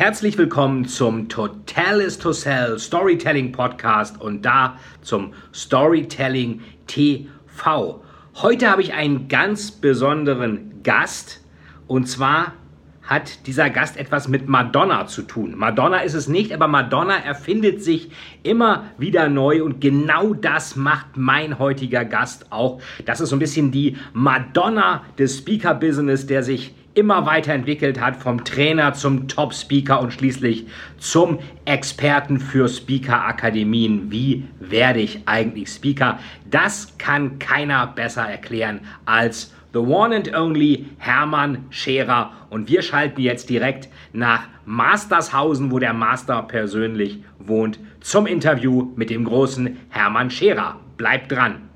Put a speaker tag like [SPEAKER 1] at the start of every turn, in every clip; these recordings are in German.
[SPEAKER 1] Herzlich willkommen zum Total is to Sell Storytelling Podcast und da zum Storytelling TV. Heute habe ich einen ganz besonderen Gast und zwar hat dieser Gast etwas mit Madonna zu tun. Madonna ist es nicht, aber Madonna erfindet sich immer wieder neu und genau das macht mein heutiger Gast auch. Das ist so ein bisschen die Madonna des Speaker-Business, der sich immer weiterentwickelt hat, vom Trainer zum Top-Speaker und schließlich zum Experten für Speaker-Akademien. Wie werde ich eigentlich Speaker? Das kann keiner besser erklären als The One and Only Hermann Scherer. Und wir schalten jetzt direkt nach Mastershausen, wo der Master persönlich wohnt, zum Interview mit dem großen Hermann Scherer. Bleibt dran!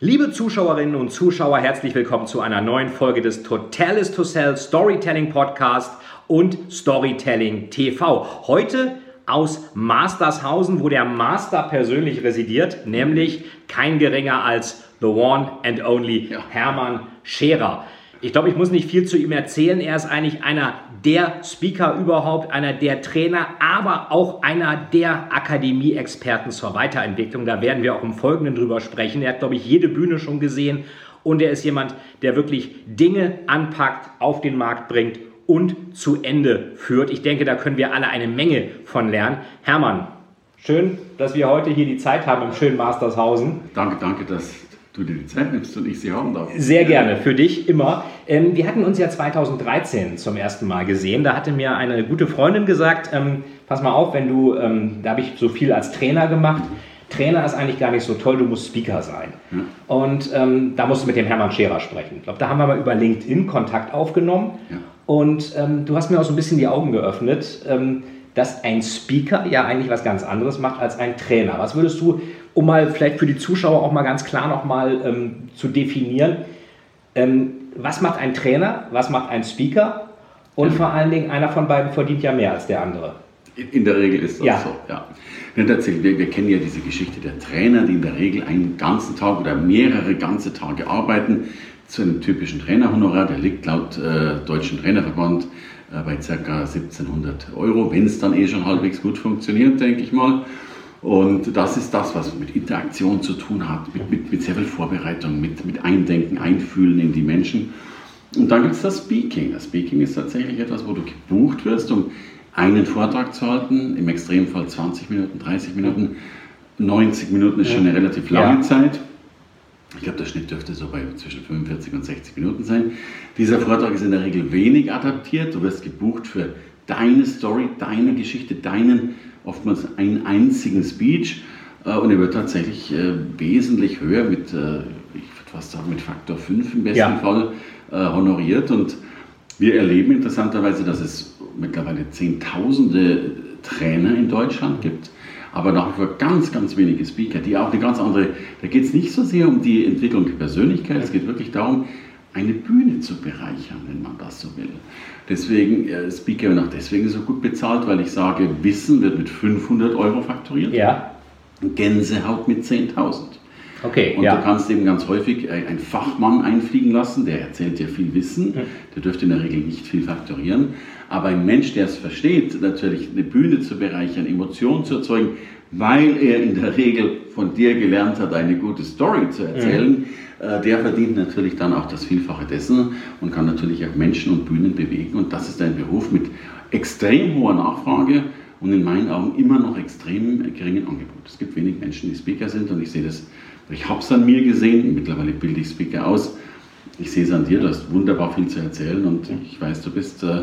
[SPEAKER 1] Liebe Zuschauerinnen und Zuschauer, herzlich willkommen zu einer neuen Folge des Total is to Sell Storytelling Podcast und Storytelling TV. Heute aus Mastershausen, wo der Master persönlich residiert, nämlich kein geringer als the one and only Hermann Scherer. Ich glaube, ich muss nicht viel zu ihm erzählen. Er ist eigentlich einer der Speaker überhaupt, einer der Trainer, aber auch einer der Akademie-Experten zur Weiterentwicklung. Da werden wir auch im Folgenden drüber sprechen. Er hat, glaube ich, jede Bühne schon gesehen und er ist jemand, der wirklich Dinge anpackt, auf den Markt bringt und zu Ende führt. Ich denke, da können wir alle eine Menge von lernen. Hermann, schön, dass wir heute hier die Zeit haben im schönen Mastershausen.
[SPEAKER 2] Danke, danke, dass du dir die Zeit nimmst und ich sie haben darf.
[SPEAKER 1] Sehr gerne, für dich immer. Ähm, wir hatten uns ja 2013 zum ersten Mal gesehen. Da hatte mir eine gute Freundin gesagt, ähm, pass mal auf, wenn du, ähm, da habe ich so viel als Trainer gemacht. Trainer ist eigentlich gar nicht so toll, du musst Speaker sein. Ja. Und ähm, da musst du mit dem Hermann Scherer sprechen. Ich glaube, da haben wir mal über LinkedIn Kontakt aufgenommen. Ja. Und ähm, du hast mir auch so ein bisschen die Augen geöffnet, ähm, dass ein Speaker ja eigentlich was ganz anderes macht als ein Trainer. Was würdest du um mal vielleicht für die Zuschauer auch mal ganz klar nochmal ähm, zu definieren, ähm, was macht ein Trainer, was macht ein Speaker und vor allen Dingen einer von beiden verdient ja mehr als der andere.
[SPEAKER 2] In der Regel ist das ja. so, ja. Tatsächlich, wir, wir, kennen ja diese Geschichte der Trainer, die in der Regel einen ganzen Tag oder mehrere ganze Tage arbeiten zu einem typischen Trainerhonorar. Der liegt laut äh, Deutschen Trainerverband äh, bei ca. 1700 Euro, wenn es dann eh schon halbwegs gut funktioniert, denke ich mal. Und das ist das, was mit Interaktion zu tun hat, mit, mit, mit sehr viel Vorbereitung, mit, mit Eindenken, Einfühlen in die Menschen. Und dann gibt es das Speaking. Das Speaking ist tatsächlich etwas, wo du gebucht wirst, um einen Vortrag zu halten, im Extremfall 20 Minuten, 30 Minuten. 90 Minuten ist schon eine relativ lange ja. Zeit. Ich glaube, der Schnitt dürfte so bei zwischen 45 und 60 Minuten sein. Dieser Vortrag ist in der Regel wenig adaptiert. Du wirst gebucht für deine Story, deine Geschichte, deinen oftmals einen einzigen Speech äh, und er wird tatsächlich äh, wesentlich höher mit, äh, ich würde fast sagen, mit Faktor 5 im besten ja. Fall honoriert und wir erleben interessanterweise, dass es mittlerweile Zehntausende Trainer in Deutschland gibt, aber nach wie vor ganz, ganz wenige Speaker, die auch eine ganz andere, da geht es nicht so sehr um die Entwicklung der Persönlichkeit, es geht wirklich darum, eine Bühne zu bereichern, wenn man das so will. Deswegen, äh, Speaker wird auch deswegen so gut bezahlt, weil ich sage, Wissen wird mit 500 Euro fakturiert. Ja. Gänsehaut mit 10.000. Okay, und ja. du kannst eben ganz häufig einen Fachmann einfliegen lassen, der erzählt dir viel Wissen, der dürfte in der Regel nicht viel faktorieren. Aber ein Mensch, der es versteht, natürlich eine Bühne zu bereichern, Emotionen zu erzeugen, weil er in der Regel von dir gelernt hat, eine gute Story zu erzählen, mhm äh, der verdient natürlich dann auch das Vielfache dessen und kann natürlich auch Menschen und Bühnen bewegen. Und das ist ein Beruf mit extrem hoher Nachfrage und in meinen Augen immer noch extrem geringen Angebot. Es gibt wenig Menschen, die Speaker sind und ich sehe das, ich habe es an mir gesehen, mittlerweile bilde ich Speaker aus. Ich sehe es an dir, du hast wunderbar viel zu erzählen und ich weiß, du bist äh,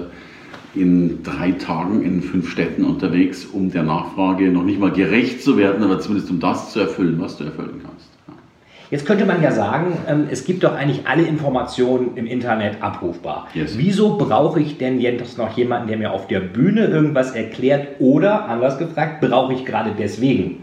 [SPEAKER 2] in drei Tagen in fünf Städten unterwegs, um der Nachfrage noch nicht mal gerecht zu werden, aber zumindest um das zu erfüllen, was du erfüllen kannst.
[SPEAKER 1] Jetzt könnte man ja sagen, ähm, es gibt doch eigentlich alle Informationen im Internet abrufbar. Yes. Wieso brauche ich denn jetzt noch jemanden, der mir auf der Bühne irgendwas erklärt? Oder, anders gefragt, brauche ich gerade deswegen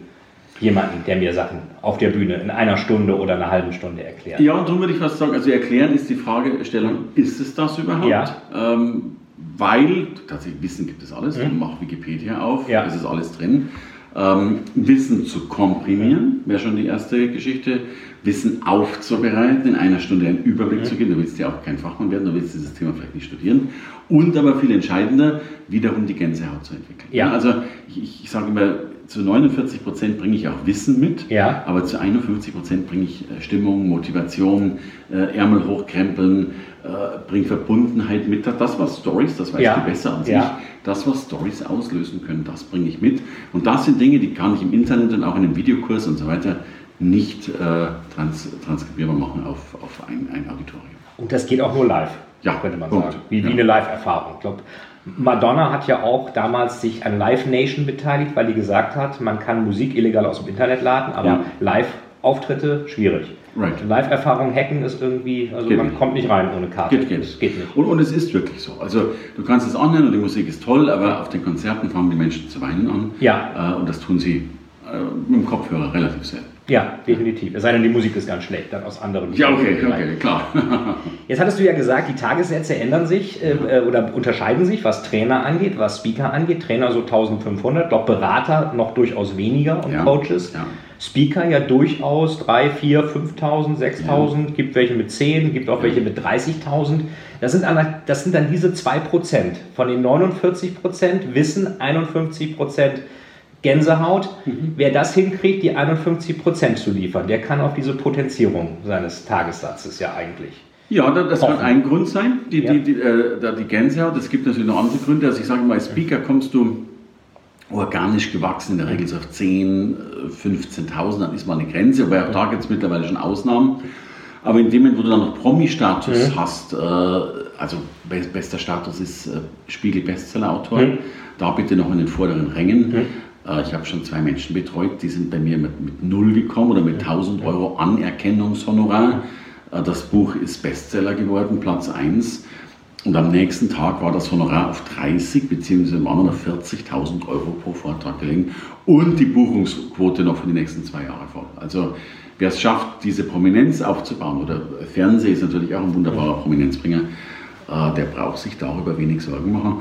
[SPEAKER 1] jemanden, der mir Sachen auf der Bühne in einer Stunde oder einer halben Stunde erklärt?
[SPEAKER 2] Ja, und darum würde ich was sagen. Also erklären ist die Fragestellung, ist es das überhaupt? Ja. Ähm, weil, tatsächlich Wissen gibt es alles, mhm. mach Wikipedia auf, ja. es ist alles drin. Ähm, Wissen zu komprimieren, wäre schon die erste Geschichte. Wissen aufzubereiten, in einer Stunde einen Überblick mhm. zu geben. Du willst ja auch kein Fachmann werden, du willst dieses Thema vielleicht nicht studieren. Und aber viel entscheidender, wiederum die Gänsehaut zu entwickeln. Ja. Also ich, ich sage immer, zu 49 Prozent bringe ich auch Wissen mit, ja. aber zu 51 Prozent bringe ich äh, Stimmung, Motivation, äh, Ärmel hochkrempeln, äh, bringe Verbundenheit mit. Das, was Stories, das weißt ja. du besser als ja. ich, das, was Stories auslösen können, das bringe ich mit. Und das sind Dinge, die kann ich im Internet und auch in einem Videokurs und so weiter nicht äh, trans transkribierbar machen auf, auf ein, ein Auditorium.
[SPEAKER 1] Und das geht auch nur live, ja, könnte man Punkt. sagen. Wie, wie eine Live-Erfahrung. Ich glaube, Madonna hat ja auch damals sich an Live Nation beteiligt, weil die gesagt hat, man kann Musik illegal aus dem Internet laden, aber ja. Live-Auftritte schwierig. Right. Live-Erfahrung hacken ist irgendwie, also geht man nicht. kommt nicht rein ohne Karte.
[SPEAKER 2] Geht, geht. geht nicht. Und, und, es ist wirklich so. Also du kannst es anhören und die Musik ist toll, aber auf den Konzerten fangen die Menschen zu weinen an. Ja. Äh, und das tun sie äh, mit dem Kopfhörer relativ selten.
[SPEAKER 1] Ja, definitiv. Es sei denn, die Musik ist ganz schlecht, dann aus anderen
[SPEAKER 2] Ja, okay, okay, klar.
[SPEAKER 1] Jetzt hattest du ja gesagt, die Tagessätze ändern sich äh, oder unterscheiden sich, was Trainer angeht, was Speaker angeht. Trainer so 1500, doch Berater noch durchaus weniger und ja, Coaches. Ja. Speaker ja durchaus 3, 4, 5.000, 6.000, ja. gibt welche mit 10, gibt auch welche mit 30.000. Das sind, das sind dann diese 2%. Von den 49% Wissen 51% Gänsehaut. Mhm. Wer das hinkriegt, die 51 Prozent zu liefern, der kann auf diese Potenzierung seines Tagessatzes ja eigentlich.
[SPEAKER 2] Ja, das kann ein Grund sein, die, ja. die, die, äh, die Gänsehaut. Es gibt natürlich noch andere Gründe. Also ich sage mal, als Speaker kommst du organisch gewachsen, in der Regel so auf 10, 15.000, dann ist mal eine Grenze, aber auch da gibt es mittlerweile schon Ausnahmen. Aber in dem Moment, wo du dann noch Promi-Status mhm. hast, äh, also bester Status ist äh, Spiegel-Bestseller-Autor, mhm. da bitte noch in den vorderen Rängen. Mhm. Äh, ich habe schon zwei Menschen betreut, die sind bei mir mit, mit null gekommen oder mit 1000 Euro Anerkennungshonorar. Äh, das Buch ist Bestseller geworden, Platz 1. Und am nächsten Tag war das Honorar auf 30 bzw. waren noch 40.000 Euro pro Vortrag gelegen und die Buchungsquote noch für die nächsten zwei Jahre voll. Also wer es schafft, diese Prominenz aufzubauen, oder Fernsehen ist natürlich auch ein wunderbarer Prominenzbringer, äh, der braucht sich darüber wenig Sorgen machen.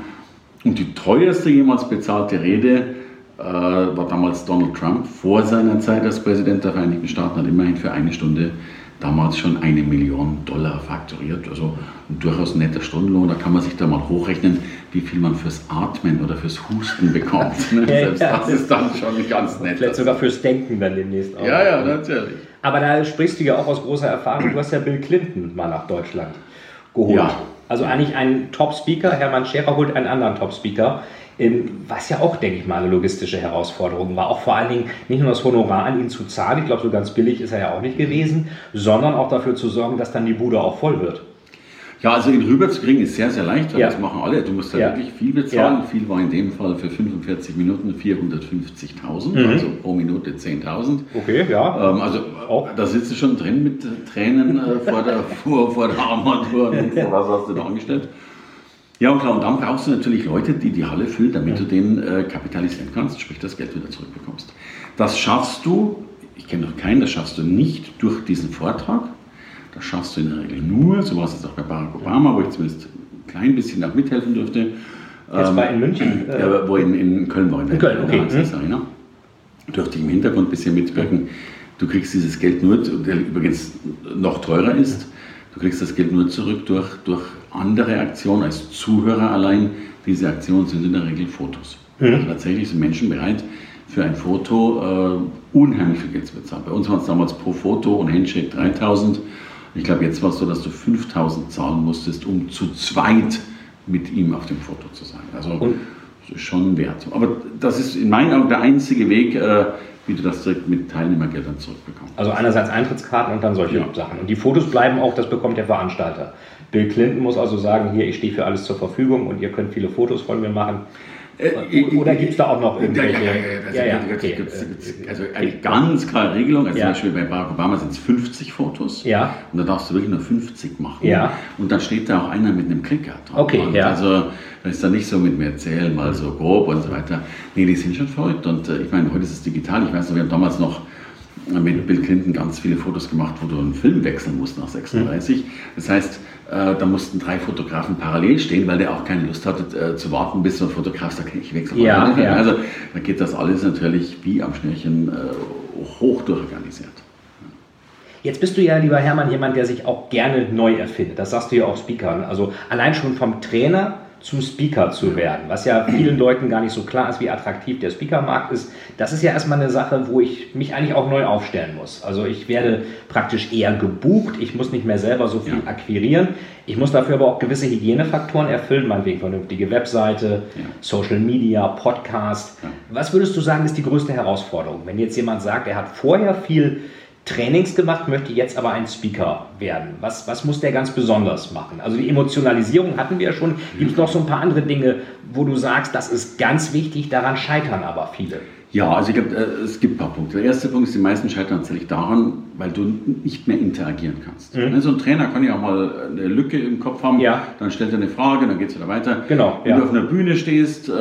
[SPEAKER 2] Und die teuerste jemals bezahlte Rede war damals Donald Trump vor seiner Zeit als Präsident der Vereinigten Staaten, hat immerhin für eine Stunde damals schon eine Million Dollar fakturiert. Also ein durchaus netter Stundenlohn. Da kann man sich da mal hochrechnen, wie viel man fürs Atmen oder fürs Husten bekommt. Ne? ja, Selbst ja, das ist dann schon ganz nett.
[SPEAKER 1] Vielleicht sogar fürs Denken dann demnächst
[SPEAKER 2] auch. Ja, ja, natürlich.
[SPEAKER 1] Aber da sprichst du ja auch aus großer Erfahrung. Du hast ja Bill Clinton mal nach Deutschland geholt. Ja. Also eigentlich ein Top-Speaker. Hermann Scherer holt einen anderen Top-Speaker was ja auch, denke ich mal, eine logistische Herausforderung war. Auch vor allen Dingen nicht nur das Honorar an ihn zu zahlen, ich glaube, so ganz billig ist er ja auch nicht gewesen, sondern auch dafür zu sorgen, dass dann die Bude auch voll wird.
[SPEAKER 2] Ja, also ihn rüberzukriegen ist sehr, sehr leicht, weil ja. das machen alle. Du musst da ja. wirklich viel bezahlen. Ja. Viel war in dem Fall für 45 Minuten 450.000, mhm. also pro Minute 10.000.
[SPEAKER 1] Okay, ja.
[SPEAKER 2] Ähm, also auch. da sitzt du schon drin mit Tränen äh, vor, der, vor, vor der Armatur und was hast du da angestellt? Ja, und klar, und dann brauchst du natürlich Leute, die die Halle füllen, damit du den äh, kapitalisieren kannst, sprich das Geld wieder zurückbekommst. Das schaffst du, ich kenne noch keinen, das schaffst du nicht durch diesen Vortrag. Das schaffst du in der Regel nur, so war es jetzt auch bei Barack Obama, wo ich zumindest ein klein bisschen auch mithelfen durfte.
[SPEAKER 1] Jetzt ähm, war in München?
[SPEAKER 2] Äh, ja, wo in, in Köln war. In,
[SPEAKER 1] in Köln, okay.
[SPEAKER 2] In der Arena. Durfte ich im Hintergrund ein bisschen mitwirken. Du kriegst dieses Geld nur, der übrigens noch teurer ist, du kriegst das Geld nur zurück durch, durch andere Aktion als Zuhörer allein. Diese Aktionen sind in der Regel Fotos. Mhm. Also tatsächlich sind Menschen bereit, für ein Foto äh, unheimlich viel Geld zu bezahlen. Bei uns waren es damals pro Foto und Handshake 3000. Ich glaube, jetzt war es so, dass du 5000 zahlen musstest, um zu zweit mit ihm auf dem Foto zu sein. Also und? das ist schon wert. Aber das ist in meinen Augen der einzige Weg, äh, wie du das direkt mit Teilnehmergeldern zurückbekommst.
[SPEAKER 1] Also einerseits Eintrittskarten und dann solche ja. Sachen. Und die Fotos bleiben auch, das bekommt der Veranstalter. Bill Clinton muss also sagen, hier, ich stehe für alles zur Verfügung und ihr könnt viele Fotos von mir machen. Äh, Oder gibt es da auch noch irgendwelche?
[SPEAKER 2] Ja, ja, ja. Also eine ganz klare Regelung. Also zum Beispiel bei Barack Obama sind es 50 Fotos.
[SPEAKER 1] Ja.
[SPEAKER 2] Und da darfst du wirklich nur 50 machen.
[SPEAKER 1] Ja.
[SPEAKER 2] Und dann steht da auch einer mit einem Klicker
[SPEAKER 1] drauf. Okay, und ja.
[SPEAKER 2] Also das ist dann nicht so mit mir erzählen, mal so grob und so weiter. Nee, die sind schon verrückt. Und äh, ich meine, heute ist es digital. Ich weiß noch, wir haben damals noch mit Bill Clinton ganz viele Fotos gemacht, wo du einen Film wechseln musst nach 36. Mhm. Das heißt, äh, da mussten drei Fotografen parallel stehen, weil der auch keine Lust hatte äh, zu warten, bis so ein Fotograf sagt, ich wechsle mal.
[SPEAKER 1] Ja, ja.
[SPEAKER 2] Also da geht das alles natürlich wie am Schnürchen äh, hoch durchorganisiert.
[SPEAKER 1] Jetzt bist du ja, lieber Hermann, jemand, der sich auch gerne neu erfindet. Das sagst du ja auch Speakern. Also allein schon vom Trainer zum Speaker zu werden, was ja vielen Leuten gar nicht so klar ist, wie attraktiv der Speakermarkt ist. Das ist ja erstmal eine Sache, wo ich mich eigentlich auch neu aufstellen muss. Also ich werde praktisch eher gebucht, ich muss nicht mehr selber so viel ja. akquirieren. Ich muss dafür aber auch gewisse Hygienefaktoren erfüllen, meinetwegen vernünftige Webseite, ja. Social Media, Podcast. Ja. Was würdest du sagen, ist die größte Herausforderung? Wenn jetzt jemand sagt, er hat vorher viel Trainings gemacht, möchte jetzt aber ein Speaker werden. Was, was muss der ganz besonders machen? Also die Emotionalisierung hatten wir ja schon. Gibt es noch so ein paar andere Dinge, wo du sagst, das ist ganz wichtig, daran scheitern aber viele?
[SPEAKER 2] Ja, also ich glaube, äh, es gibt ein paar Punkte. Der erste Punkt ist, die meisten scheitern tatsächlich daran, weil du nicht mehr interagieren kannst. Mhm. So ein Trainer kann ja auch mal eine Lücke im Kopf haben,
[SPEAKER 1] ja.
[SPEAKER 2] dann stellt er eine Frage, dann geht es wieder weiter.
[SPEAKER 1] Genau,
[SPEAKER 2] Wenn ja. du auf einer Bühne stehst, äh,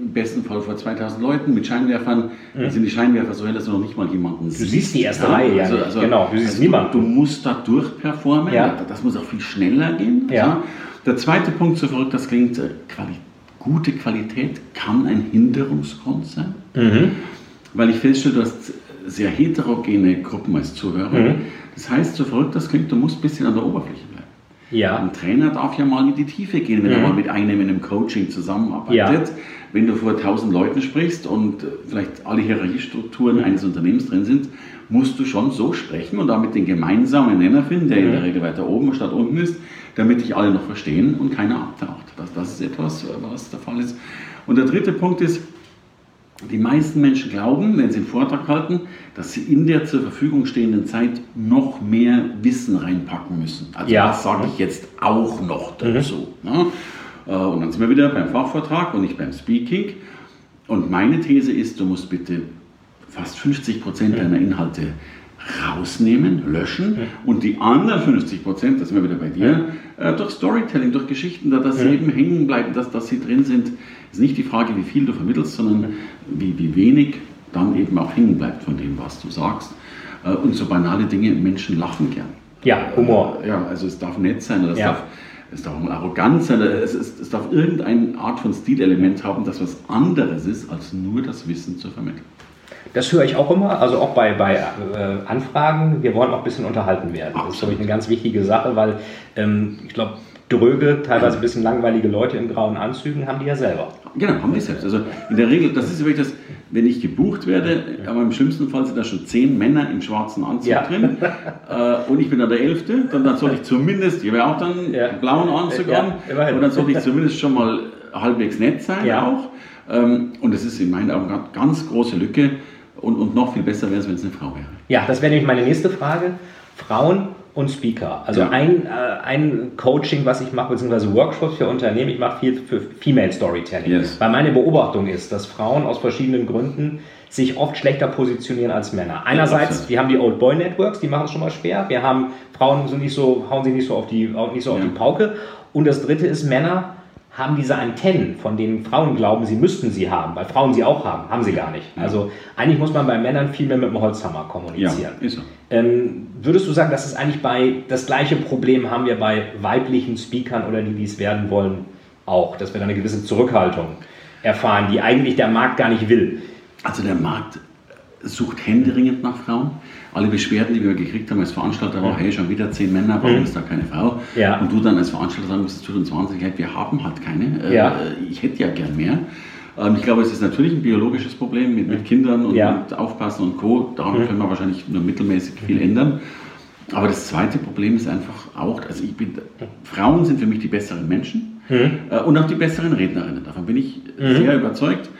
[SPEAKER 2] im besten Fall vor 2000 Leuten mit Scheinwerfern, mhm. dann sind die Scheinwerfer so hell, dass du noch nicht mal jemanden
[SPEAKER 1] siehst. Du siehst die erste Reihe, ja.
[SPEAKER 2] Also, also,
[SPEAKER 1] genau,
[SPEAKER 2] du siehst also niemanden. Du, du, musst da durchperformen,
[SPEAKER 1] ja.
[SPEAKER 2] das muss auch viel schneller gehen.
[SPEAKER 1] Ja.
[SPEAKER 2] Der zweite Punkt, so verrückt das klingt, äh, Qualität. Gute Qualität kann ein Hinderungsgrund sein.
[SPEAKER 1] Mhm
[SPEAKER 2] weil ich feststelle, du hast sehr heterogene Gruppen als Zuhörer. Mhm. Das heißt, so verrückt das klingt, du musst ein bisschen an der Oberfläche bleiben.
[SPEAKER 1] Ja.
[SPEAKER 2] Ein Trainer darf ja mal in die Tiefe gehen, wenn mhm. er mal mit einem in einem Coaching zusammenarbeitet. Ja. Wenn du vor tausend Leuten sprichst und vielleicht alle Hierarchiestrukturen eines Unternehmens drin sind, musst du schon so sprechen und damit den gemeinsamen Nenner finden, der mhm. in der Regel weiter oben statt unten ist, damit dich alle noch verstehen und keiner abtaucht. Das, das ist etwas, was der Fall ist. Und der dritte Punkt ist, die meisten Menschen glauben, wenn sie einen Vortrag halten, dass sie in der zur Verfügung stehenden Zeit noch mehr Wissen reinpacken müssen. Also
[SPEAKER 1] ja.
[SPEAKER 2] das sage ich jetzt auch noch dazu. Mhm. Ne? Äh, und dann sind wir wieder beim Fachvortrag und nicht beim Speaking. Und meine These ist, du musst bitte fast 50 Prozent deiner Inhalte rausnehmen, löschen und die anderen 50 Prozent, das sind wir wieder bei dir, äh, durch Storytelling, durch Geschichten, da dass sie eben hängen bleiben, dass, dass sie drin sind, ist nicht die Frage, wie viel du vermittelst, sondern wie, wie wenig dann eben auch hängen bleibt von dem, was du sagst. Äh, und so banale Dinge, Menschen lachen gern.
[SPEAKER 1] Ja, Humor.
[SPEAKER 2] Ja, also es darf nett sein, es,
[SPEAKER 1] ja.
[SPEAKER 2] darf, es darf mal arrogant sein, es, es, es darf irgendeine Art von Stilelement haben, das was anderes ist, als nur das Wissen zu vermitteln.
[SPEAKER 1] Das höre ich auch immer, also auch bei, bei äh, Anfragen. Wir wollen auch ein bisschen unterhalten werden. Das ist, glaube ich, eine ganz wichtige Sache, weil ähm, ich glaube, dröge, teilweise ein bisschen langweilige Leute in grauen Anzügen haben die ja selber.
[SPEAKER 2] Genau, haben die selbst. Also in der Regel, das ist wirklich das, wenn ich gebucht werde, aber im schlimmsten Fall sind da schon zehn Männer im schwarzen Anzug ja. drin äh, und ich bin dann der Elfte, dann, dann soll ich zumindest, ich habe auch dann ja. einen blauen Anzug ja, an immerhin. und dann soll ich zumindest schon mal halbwegs nett sein auch. Ähm, und das ist in meinen Augen eine ganz große Lücke und, und noch viel besser wäre es, wenn es eine Frau wäre.
[SPEAKER 1] Ja, das wäre nämlich meine nächste Frage. Frauen und Speaker. Also ja. ein, äh, ein Coaching, was ich mache, beziehungsweise Workshops für Unternehmen, ich mache viel für Female Storytelling.
[SPEAKER 2] Yes.
[SPEAKER 1] Weil meine Beobachtung ist, dass Frauen aus verschiedenen Gründen sich oft schlechter positionieren als Männer. Einerseits, wir haben die Old Boy Networks, die machen es schon mal schwer. Wir haben Frauen sind nicht so, hauen sie nicht so auf die, nicht so auf ja. die Pauke. Und das dritte ist, Männer haben diese Antennen, von denen Frauen glauben, sie müssten sie haben, weil Frauen sie auch haben, haben sie gar nicht. Also eigentlich muss man bei Männern viel mehr mit dem Holzhammer kommunizieren.
[SPEAKER 2] Ja, ist so.
[SPEAKER 1] Ähm, würdest du sagen, dass es eigentlich bei das gleiche Problem haben wir bei weiblichen Speakern oder die dies werden wollen auch, dass wir da eine gewisse Zurückhaltung erfahren, die eigentlich der Markt gar nicht will?
[SPEAKER 2] Also der Markt sucht händeringend nach Frauen alle Beschwerden, die wir gekriegt haben als Veranstalter, war, hey, schon wieder zehn Männer, warum mhm. ist da keine Frau?
[SPEAKER 1] Ja.
[SPEAKER 2] Und du dann als Veranstalter sagen musst, es tut uns wahnsinnig leid, wir haben halt keine.
[SPEAKER 1] Äh, ja.
[SPEAKER 2] Ich hätte ja gern mehr. Ähm, ich glaube, es ist natürlich ein biologisches Problem mit, mit Kindern und
[SPEAKER 1] ja.
[SPEAKER 2] mit Aufpassen und Co. Daran mhm. können wir wahrscheinlich nur mittelmäßig viel ändern. Aber das zweite Problem ist einfach auch, also ich bin, Frauen sind für mich die besseren Menschen
[SPEAKER 1] mhm.
[SPEAKER 2] Äh, und auch die besseren Rednerinnen. Davon bin ich mhm. sehr überzeugt.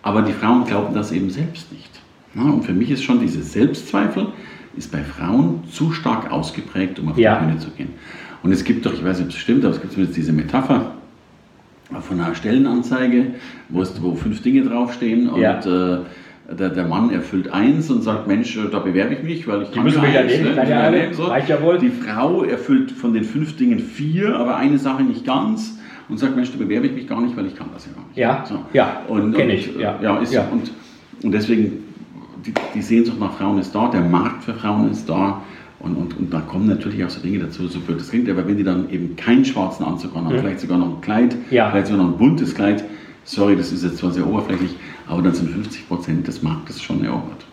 [SPEAKER 2] Aber die Frauen glauben das eben selbst nicht. Und für mich ist schon diese Selbstzweifel, ist bei Frauen zu stark ausgeprägt, um auf
[SPEAKER 1] ja.
[SPEAKER 2] die Bühne zu gehen. Und es gibt doch, ich weiß nicht, ob es stimmt, aber es gibt zumindest diese Metapher, von einer Stellenanzeige, wo, es, wo fünf Dinge draufstehen und
[SPEAKER 1] Ja.
[SPEAKER 2] äh, der, der Mann erfüllt eins und sagt, Mensch, da bewerbe ich mich, weil ich
[SPEAKER 1] Die müssen wir ja nehmen,
[SPEAKER 2] ne?
[SPEAKER 1] kann ja
[SPEAKER 2] Ja, nehmen, so.
[SPEAKER 1] Ja wohl.
[SPEAKER 2] Die Frau erfüllt von den fünf Dingen vier, aber eine Sache nicht ganz und sagt, Mensch, da bewerbe ich mich gar nicht, weil ich kann das ja gar nicht.
[SPEAKER 1] Ja,
[SPEAKER 2] so.
[SPEAKER 1] ja,
[SPEAKER 2] und,
[SPEAKER 1] kenn
[SPEAKER 2] und,
[SPEAKER 1] ich, ja.
[SPEAKER 2] ja, ist
[SPEAKER 1] Ja.
[SPEAKER 2] Und, und deswegen, die, die Sehnsucht nach Frauen ist da, der Markt für Frauen ist da. Und, und, und da kommen natürlich auch so Dinge dazu, so blöd das klingt, aber wenn die dann eben keinen schwarzen Anzug haben, vielleicht sogar noch ein Kleid,
[SPEAKER 1] Mhm. Ja.
[SPEAKER 2] vielleicht sogar noch ein buntes Kleid, sorry, das ist jetzt zwar sehr oberflächlich, aber dann sind 50 Prozent des Marktes schon erobert.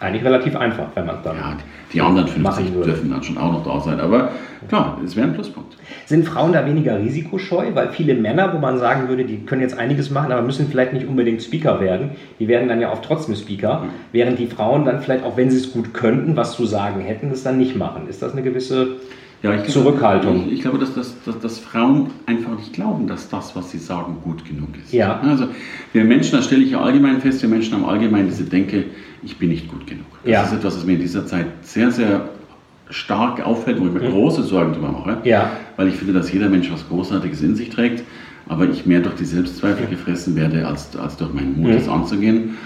[SPEAKER 1] Eigentlich relativ einfach, wenn man es dann.
[SPEAKER 2] Ja, die anderen
[SPEAKER 1] Machen
[SPEAKER 2] 50
[SPEAKER 1] würde.
[SPEAKER 2] dürfen dann schon auch noch da sein, aber klar, es wäre ein Pluspunkt.
[SPEAKER 1] Sind Frauen da weniger risikoscheu? Weil viele Männer, wo man sagen würde, die können jetzt einiges machen, aber müssen vielleicht nicht unbedingt Speaker werden, die werden dann ja auch trotzdem Speaker, während die Frauen dann vielleicht, auch wenn sie es gut könnten, was zu sagen hätten, es dann nicht machen. Ist das eine gewisse
[SPEAKER 2] Ja, ich glaube,
[SPEAKER 1] Zurückhaltung?
[SPEAKER 2] Ich, ich glaube, dass, dass, dass, dass Frauen einfach nicht glauben, dass das, was sie sagen, gut genug ist.
[SPEAKER 1] Ja.
[SPEAKER 2] Also wir Menschen, das stelle ich ja allgemein fest, wir Menschen haben allgemein diese Denke, ich bin nicht gut genug. Das
[SPEAKER 1] Ja.
[SPEAKER 2] ist etwas, was mir in dieser Zeit sehr, sehr stark auffällt, wo ich mir große Sorgen darüber mache.
[SPEAKER 1] Mhm. Ja.
[SPEAKER 2] Weil ich finde, dass jeder Mensch was Großartiges in sich trägt, aber ich mehr durch die Selbstzweifel gefressen werde, als, als durch meinen Mut,
[SPEAKER 1] Mhm.
[SPEAKER 2] das anzugehen.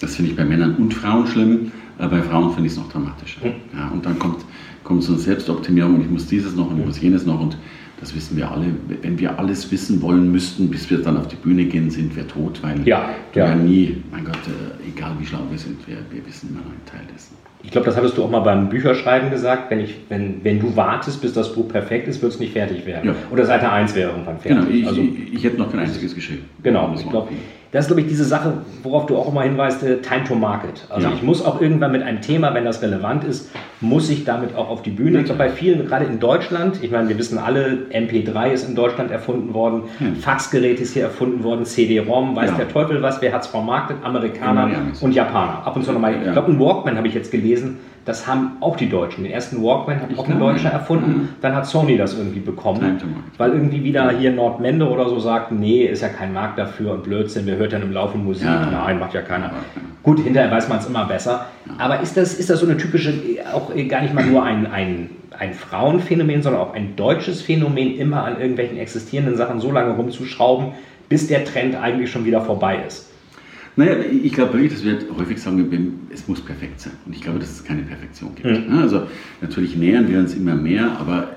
[SPEAKER 2] Das finde ich bei Männern und Frauen schlimm, äh, bei Frauen finde ich es noch dramatischer.
[SPEAKER 1] Mhm.
[SPEAKER 2] Ja, und dann kommt, kommt so eine Selbstoptimierung und ich muss dieses noch und ich muss jenes noch und das wissen wir alle. Wenn wir alles wissen wollen müssten, bis wir dann auf die Bühne gehen, sind wir tot, weil
[SPEAKER 1] Ja,
[SPEAKER 2] wir
[SPEAKER 1] ja.
[SPEAKER 2] nie, mein Gott, äh, egal wie schlau wir sind, wir, wir wissen immer nur einen Teil dessen.
[SPEAKER 1] Ich glaube, das hattest du auch mal beim Bücherschreiben gesagt. Wenn, ich, wenn, wenn du wartest, bis das Buch perfekt ist, wird es nicht fertig werden.
[SPEAKER 2] Ja.
[SPEAKER 1] Oder Seite 1 wäre irgendwann fertig.
[SPEAKER 2] Genau, ich,
[SPEAKER 1] also,
[SPEAKER 2] ich, ich hätte noch kein einziges geschrieben.
[SPEAKER 1] Genau, ich glaube, das ist, glaube ich, diese Sache, worauf du auch immer hinweist, äh, Time to Market. Also
[SPEAKER 2] Ja.
[SPEAKER 1] ich muss auch irgendwann mit einem Thema, wenn das relevant ist, muss ich damit auch auf die Bühne. Ich glaube, bei vielen, gerade in Deutschland, ich meine, wir wissen alle, MP3 ist in Deutschland erfunden worden,
[SPEAKER 2] Hm.
[SPEAKER 1] Faxgerät ist hier erfunden worden, CD-ROM, weiß
[SPEAKER 2] Ja.
[SPEAKER 1] der Teufel was, wer hat es vermarktet? Amerikaner
[SPEAKER 2] Amis.
[SPEAKER 1] und Japaner. Ab und zu nochmal, ich
[SPEAKER 2] Ja.
[SPEAKER 1] glaube, ein Walkman habe ich jetzt gelesen, das haben auch die Deutschen. Den ersten Walkman hat
[SPEAKER 2] Ich
[SPEAKER 1] auch ein Deutscher erfunden,
[SPEAKER 2] Mhm.
[SPEAKER 1] dann hat Sony das irgendwie bekommen. Weil irgendwie wieder hier Nordmende oder so sagt, nee, ist ja kein Markt dafür und Blödsinn, wer hört dann im Laufe Musik?
[SPEAKER 2] Ja.
[SPEAKER 1] Nein, macht ja keiner. Gut, hinterher weiß man es immer besser. Aber ist das, ist das so eine typische, auch gar nicht mal nur ein, ein, ein Frauenphänomen, sondern auch ein deutsches Phänomen, immer an irgendwelchen existierenden Sachen so lange rumzuschrauben, bis der Trend eigentlich schon wieder vorbei ist?
[SPEAKER 2] Naja, ich glaube wirklich, dass wir häufig sagen, es muss perfekt sein. Und ich glaube, dass es keine Perfektion gibt.
[SPEAKER 1] Mhm.
[SPEAKER 2] Also natürlich nähern wir uns immer mehr, aber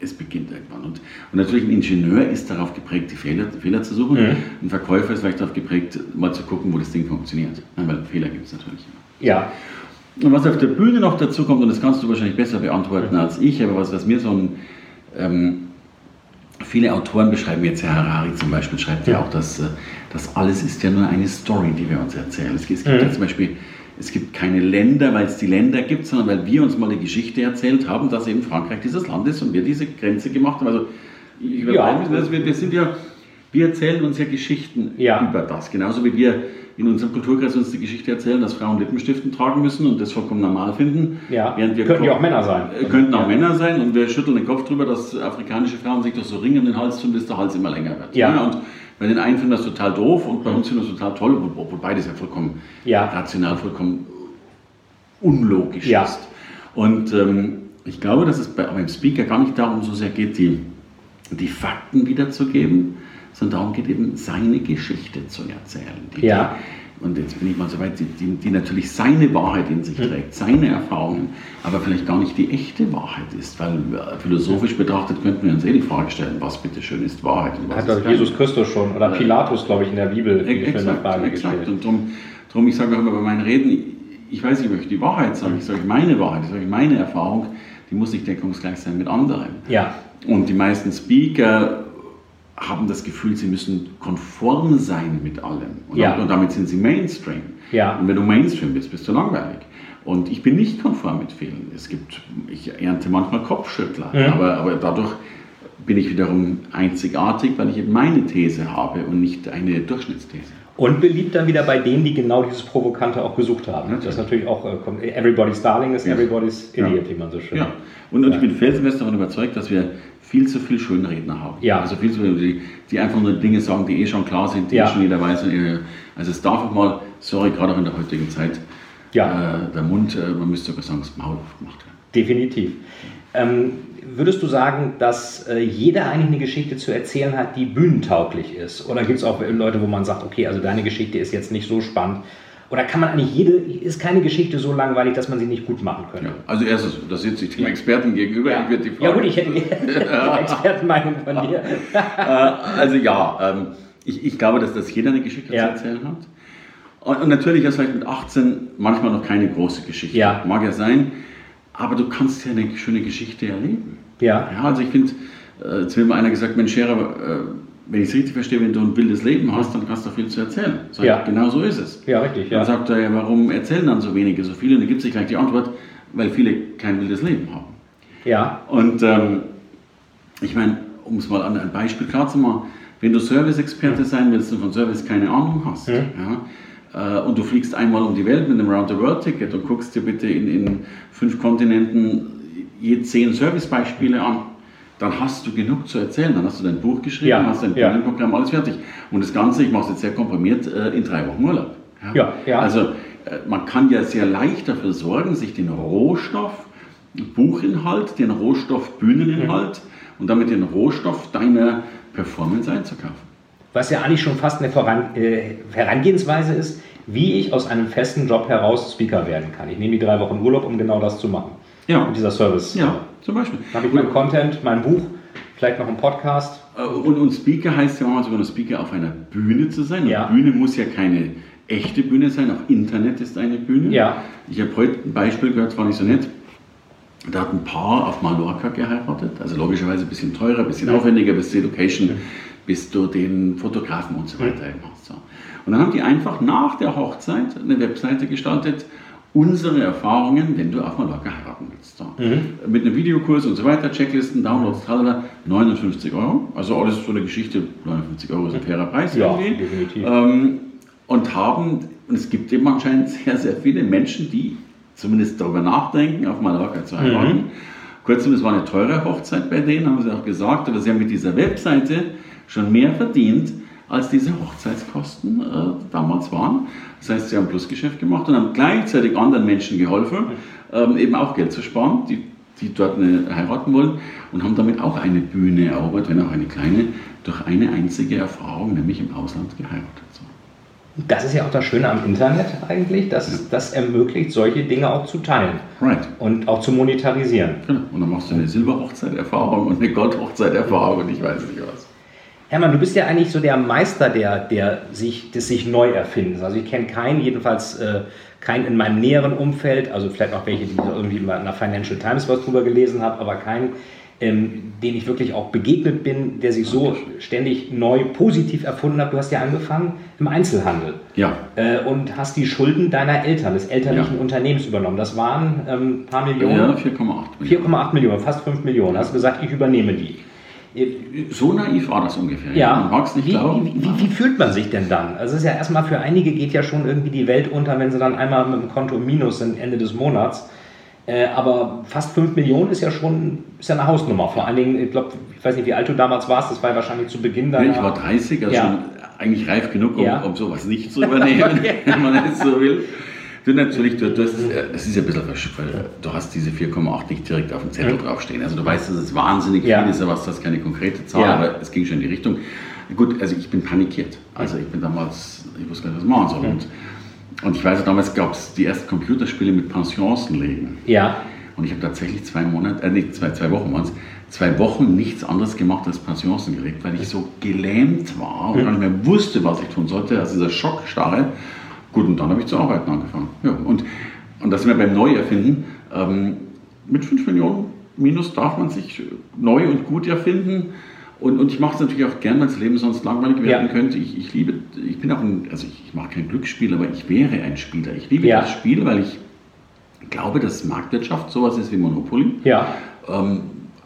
[SPEAKER 2] es beginnt irgendwann. Und, und natürlich ein Ingenieur ist darauf geprägt, die Fehler, Fehler zu suchen.
[SPEAKER 1] Mhm.
[SPEAKER 2] Ein Verkäufer ist vielleicht darauf geprägt, mal zu gucken, wo das Ding funktioniert. Weil Fehler gibt es natürlich immer.
[SPEAKER 1] Ja,
[SPEAKER 2] Und was auf der Bühne noch dazu kommt, und das kannst du wahrscheinlich besser beantworten als ich, aber was, was mir so ein, ähm, viele Autoren beschreiben, jetzt Herr Harari zum Beispiel, schreibt ja,
[SPEAKER 1] Ja.
[SPEAKER 2] auch, dass äh, das alles ist ja nur eine Story, die wir uns erzählen. Es, gibt
[SPEAKER 1] Mhm.
[SPEAKER 2] ja zum Beispiel, es gibt keine Länder, weil es die Länder gibt, sondern weil wir uns mal die Geschichte erzählt haben, dass eben Frankreich dieses Land ist und wir diese Grenze gemacht haben. Also ich
[SPEAKER 1] Ja.
[SPEAKER 2] nicht, also wir, wir sind ja, wir erzählen uns ja Geschichten
[SPEAKER 1] Ja.
[SPEAKER 2] über das. Genauso wie wir in unserem Kulturkreis uns die Geschichte erzählen, dass Frauen Lippenstiften tragen müssen und das vollkommen normal finden.
[SPEAKER 1] ja.
[SPEAKER 2] Während wir
[SPEAKER 1] Könnten ja auch Männer sein.
[SPEAKER 2] äh, Könnten auch
[SPEAKER 1] ja.
[SPEAKER 2] Männer sein und wir schütteln den Kopf drüber, dass afrikanische Frauen sich durch so Ringe um den Hals tun, bis der Hals immer länger wird.
[SPEAKER 1] Ja.
[SPEAKER 2] und bei den einen finden das total doof und bei uns finden das total toll, obwohl, beides ja vollkommen
[SPEAKER 1] Ja.
[SPEAKER 2] rational, vollkommen unlogisch
[SPEAKER 1] Ja.
[SPEAKER 2] ist. Und ähm, ich glaube, dass es bei, beim Speaker gar nicht darum so sehr geht, die, die Fakten wiederzugeben, sondern darum geht eben, seine Geschichte zu erzählen. Die,
[SPEAKER 1] Ja.
[SPEAKER 2] und jetzt bin ich mal so weit, die, die, natürlich seine Wahrheit in sich trägt, seine Erfahrungen, aber vielleicht gar nicht die echte Wahrheit ist, weil äh, philosophisch betrachtet könnten wir uns eh die Frage stellen, was bitte schön ist Wahrheit und was
[SPEAKER 1] Hat
[SPEAKER 2] ist
[SPEAKER 1] ich. Jesus Christus schon oder Pilatus, glaube ich, in der Bibel die
[SPEAKER 2] Exakt,
[SPEAKER 1] Frage
[SPEAKER 2] exakt.
[SPEAKER 1] gestellt.
[SPEAKER 2] Und darum, drum, ich sage auch immer bei meinen Reden, ich weiß, ich möchte die Wahrheit sagen, ich sage meine Wahrheit, ich sage meine Erfahrung, die muss nicht deckungsgleich sein mit anderen.
[SPEAKER 1] Ja,
[SPEAKER 2] Und die meisten Speaker haben das Gefühl, sie müssen konform sein mit allem. Und,
[SPEAKER 1] Ja.
[SPEAKER 2] und damit sind sie Mainstream.
[SPEAKER 1] Ja.
[SPEAKER 2] Und wenn du Mainstream bist, bist du langweilig. Und ich bin nicht konform mit vielen. Es gibt, ich ernte manchmal Kopfschüttler,
[SPEAKER 1] Mhm.
[SPEAKER 2] aber, aber dadurch bin ich wiederum einzigartig, weil ich eben meine These habe und nicht eine Durchschnittsthese.
[SPEAKER 1] Und beliebt dann wieder bei denen, die genau dieses Provokante auch gesucht haben. Das ist natürlich auch, äh, everybody's darling ist everybody's
[SPEAKER 2] Ja.
[SPEAKER 1] idiot, wie man so schön
[SPEAKER 2] Ja. Und, und
[SPEAKER 1] Ja.
[SPEAKER 2] ich bin felsenfest davon überzeugt, dass wir viel zu viel Schönredner haben.
[SPEAKER 1] Ja.
[SPEAKER 2] Also viel zu viele, die, die einfach nur Dinge sagen, die eh schon klar sind, die
[SPEAKER 1] Ja.
[SPEAKER 2] eh schon jeder weiß. Also es darf auch mal, sorry, gerade auch in der heutigen Zeit,
[SPEAKER 1] Ja.
[SPEAKER 2] äh, der Mund, äh, man müsste sogar sagen, das Maul aufgemacht werden.
[SPEAKER 1] Definitiv. Ähm, würdest du sagen, dass äh, jeder eigentlich eine Geschichte zu erzählen hat, die bühnentauglich ist? Oder gibt es auch Leute, wo man sagt, okay, also deine Geschichte ist jetzt nicht so spannend? Oder kann man eigentlich jede, ist keine Geschichte so langweilig, dass man sie nicht gut machen könnte? Ja,
[SPEAKER 2] also erstens, da sitze ich dem Experten gegenüber.
[SPEAKER 1] Ja, ich die Frage, ja gut, ich hätte eine Expertenmeinung von dir.
[SPEAKER 2] Äh, also ja, ähm, ich, ich, glaube, dass das jeder eine Geschichte ja. zu erzählen hat. Und, und natürlich ist vielleicht mit 18 manchmal noch keine große Geschichte.
[SPEAKER 1] Ja.
[SPEAKER 2] Mag ja sein, aber du kannst ja eine schöne Geschichte erleben.
[SPEAKER 1] Ja.
[SPEAKER 2] ja also ich finde, äh, jetzt will mir einer gesagt, Mensch, Scherer, äh, wenn ich es richtig verstehe, wenn du ein wildes Leben hast, dann hast du viel zu erzählen.
[SPEAKER 1] Sag ja.
[SPEAKER 2] Genau so ist es.
[SPEAKER 1] Ja, richtig.
[SPEAKER 2] Ja. Dann sagt er, ja, warum erzählen dann so wenige so viele? Und da gibt sich gleich die Antwort, weil viele kein wildes Leben haben.
[SPEAKER 1] Ja.
[SPEAKER 2] Und ähm, ich meine, um es mal an ein Beispiel klar zu machen, wenn du Service-Experte mhm. sein willst und von Service keine Ahnung hast, mhm. ja, äh, und du fliegst einmal um die Welt mit einem Round-the-World-Ticket und guckst dir bitte in, in fünf Kontinenten je zehn Servicebeispiele an, dann hast du genug zu erzählen. Dann hast du dein Buch geschrieben, ja, hast dein ja. Programm, alles fertig. Und das Ganze, ich mache es jetzt sehr komprimiert, äh, in drei Wochen Urlaub.
[SPEAKER 1] Ja, ja. ja.
[SPEAKER 2] Also äh, man kann ja sehr leicht dafür sorgen, sich den Rohstoff, Buchinhalt, den Rohstoff Bühneninhalt mhm. und damit den Rohstoff deiner Performance einzukaufen.
[SPEAKER 1] Was ja eigentlich schon fast eine Voran äh, Herangehensweise ist, wie ich aus einem festen Job heraus Speaker werden kann. Ich nehme die drei Wochen Urlaub, um genau das zu machen.
[SPEAKER 2] Ja.
[SPEAKER 1] Und dieser Service.
[SPEAKER 2] Ja, zum Beispiel.
[SPEAKER 1] Dann habe ich mein Content, mein Buch, vielleicht noch einen Podcast.
[SPEAKER 2] Äh, und, und Speaker heißt ja manchmal sogar ein Speaker auf einer Bühne zu sein.
[SPEAKER 1] Ja.
[SPEAKER 2] Bühne muss ja keine echte Bühne sein, auch Internet ist eine Bühne.
[SPEAKER 1] Ja.
[SPEAKER 2] Ich habe heute ein Beispiel gehört, das war nicht so nett. Da hat ein Paar auf Mallorca geheiratet, also logischerweise ein bisschen teurer, ein bisschen aufwendiger, bis die Location, bis du den Fotografen und so weiter machst. Und dann haben die einfach nach der Hochzeit eine Webseite gestaltet, unsere Erfahrungen, wenn du auf Mallorca heiraten willst. Mhm. Mit einem Videokurs und so weiter, Checklisten, Downloads, tralala, 59 Euro. Also alles so eine Geschichte, 59 Euro ist ein fairer Preis
[SPEAKER 1] ja, irgendwie. definitiv.
[SPEAKER 2] Ähm, und haben, und es gibt eben anscheinend sehr, sehr viele Menschen, die zumindest darüber nachdenken, auf Mallorca zu heiraten. Mhm. Kurzum, es war eine teure Hochzeit bei denen, haben sie auch gesagt, aber sie haben mit dieser Webseite schon mehr verdient, als diese Hochzeitskosten äh, damals waren. Das heißt, sie haben Plusgeschäft gemacht und haben gleichzeitig anderen Menschen geholfen, ähm, eben auch Geld zu sparen, die, die dort eine, heiraten wollen und haben damit auch eine Bühne erobert, wenn auch eine kleine, durch eine einzige Erfahrung, nämlich im Ausland geheiratet. So.
[SPEAKER 1] Das ist ja auch das Schöne am Internet eigentlich, dass ja. das ermöglicht, solche Dinge auch zu teilen
[SPEAKER 2] right.
[SPEAKER 1] und auch zu monetarisieren.
[SPEAKER 2] Genau. Und dann machst du eine Silberhochzeiterfahrung und eine Goldhochzeiterfahrung und ich weiß nicht was.
[SPEAKER 1] Hermann, du bist ja eigentlich so der Meister der, der sich, des sich neu erfindens. Also ich kenne keinen, jedenfalls äh, keinen in meinem näheren Umfeld, also vielleicht noch welche, die irgendwie mal in der Financial Times was drüber gelesen habe, aber keinen, ähm, den ich wirklich auch begegnet bin, der sich so ständig neu positiv erfunden hat. Du hast ja angefangen im Einzelhandel.
[SPEAKER 2] Ja.
[SPEAKER 1] Äh, und hast die Schulden deiner Eltern, des elterlichen ja. Unternehmens übernommen. Das waren ein ähm, paar Millionen.
[SPEAKER 2] Ja, 4,8
[SPEAKER 1] Millionen. 4,8 Millionen, fast 5 Millionen. Hast du gesagt, ich übernehme die.
[SPEAKER 2] So naiv war das ungefähr.
[SPEAKER 1] Ja. Man mag es nicht wie, glauben. Wie, wie, wie, fühlt man sich denn dann? Also es ist ja erstmal für einige geht ja schon irgendwie die Welt unter, wenn sie dann einmal mit dem Konto minus sind Ende des Monats. Äh, aber fast 5 Millionen ist ja schon ist ja eine Hausnummer. Vor allen Dingen, ich glaube, ich weiß nicht, wie alt du damals warst, das war ja wahrscheinlich zu Beginn deiner...
[SPEAKER 2] Ich war 30, also ja. schon eigentlich reif genug, um, ja. um sowas nicht zu übernehmen, wenn man es so will. Du natürlich, du, du hast, es ist ja ein bisschen verschwurbelt, weil du hast diese 4,8 nicht direkt auf dem Zettel draufstehen. Also du weißt, dass es wahnsinnig ja. viel ist, aber das ist keine konkrete Zahl, ja. aber es ging schon in die Richtung. Gut, also ich bin panikiert. Also ich bin damals, ich wusste gar nicht, was machen soll. Und, und ich weiß, damals gab es die ersten Computerspiele mit Pensionsenlegen.
[SPEAKER 1] Ja.
[SPEAKER 2] Und ich habe tatsächlich zwei Monate, äh nicht zwei, zwei Wochen waren zwei Wochen nichts anderes gemacht als Pensionsen gelegt, weil ich so gelähmt war und mhm. gar nicht mehr wusste, was ich tun sollte. Also dieser Schockstarre. Gut, und dann habe ich zu arbeiten angefangen. Ja, und, und das sind wir beim Neuerfinden. Ähm, mit 5 Millionen Minus darf man sich neu und gut erfinden. Und, und ich mache es natürlich auch gern, weil das Leben sonst langweilig werden ja. könnte. Ich, ich liebe, ich bin auch ein, also ich, ich mache kein Glücksspiel, aber ich wäre ein Spieler. Ich liebe ja. das Spiel, weil ich glaube, dass Marktwirtschaft sowas ist wie Monopoly.
[SPEAKER 1] Ja.
[SPEAKER 2] Ähm,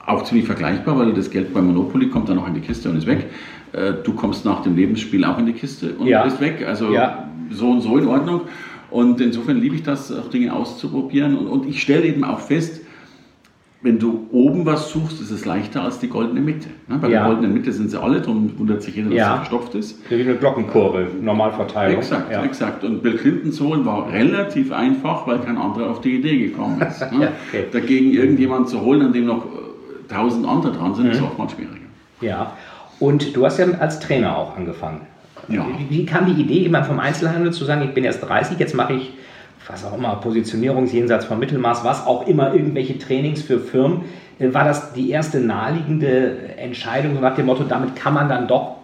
[SPEAKER 2] auch ziemlich vergleichbar, weil das Geld bei Monopoly kommt dann auch in die Kiste und ist weg. Äh, du kommst nach dem Lebensspiel auch in die Kiste und
[SPEAKER 1] ja.
[SPEAKER 2] bist weg. Also
[SPEAKER 1] ja.
[SPEAKER 2] so und so in Ordnung. Und insofern liebe ich das, auch Dinge auszuprobieren. Und, und ich stelle eben auch fest, wenn du oben was suchst, ist es leichter als die goldene Mitte. Ne? Bei ja. der goldenen Mitte sind sie alle, darum wundert sich jeder, dass
[SPEAKER 1] ja.
[SPEAKER 2] sie verstopft ist.
[SPEAKER 1] Wie eine Glockenkurve, Normalverteilung.
[SPEAKER 2] Exakt, ja. exakt. Und Bill Clintons holen war relativ einfach, weil kein anderer auf die Idee gekommen ist. Ne? okay. Dagegen irgendjemand zu holen, an dem noch tausend andere dran sind, mhm. ist oftmals schwieriger.
[SPEAKER 1] Ja, und du hast ja als Trainer auch angefangen. Ja. Wie, wie kam die Idee, immer vom Einzelhandel zu sagen, ich bin erst 30, jetzt mache ich was auch immer, Positionierungsjenseits vom Mittelmaß, was auch immer, irgendwelche Trainings für Firmen. Äh, war das die erste naheliegende Entscheidung, nach dem Motto, damit kann man dann doch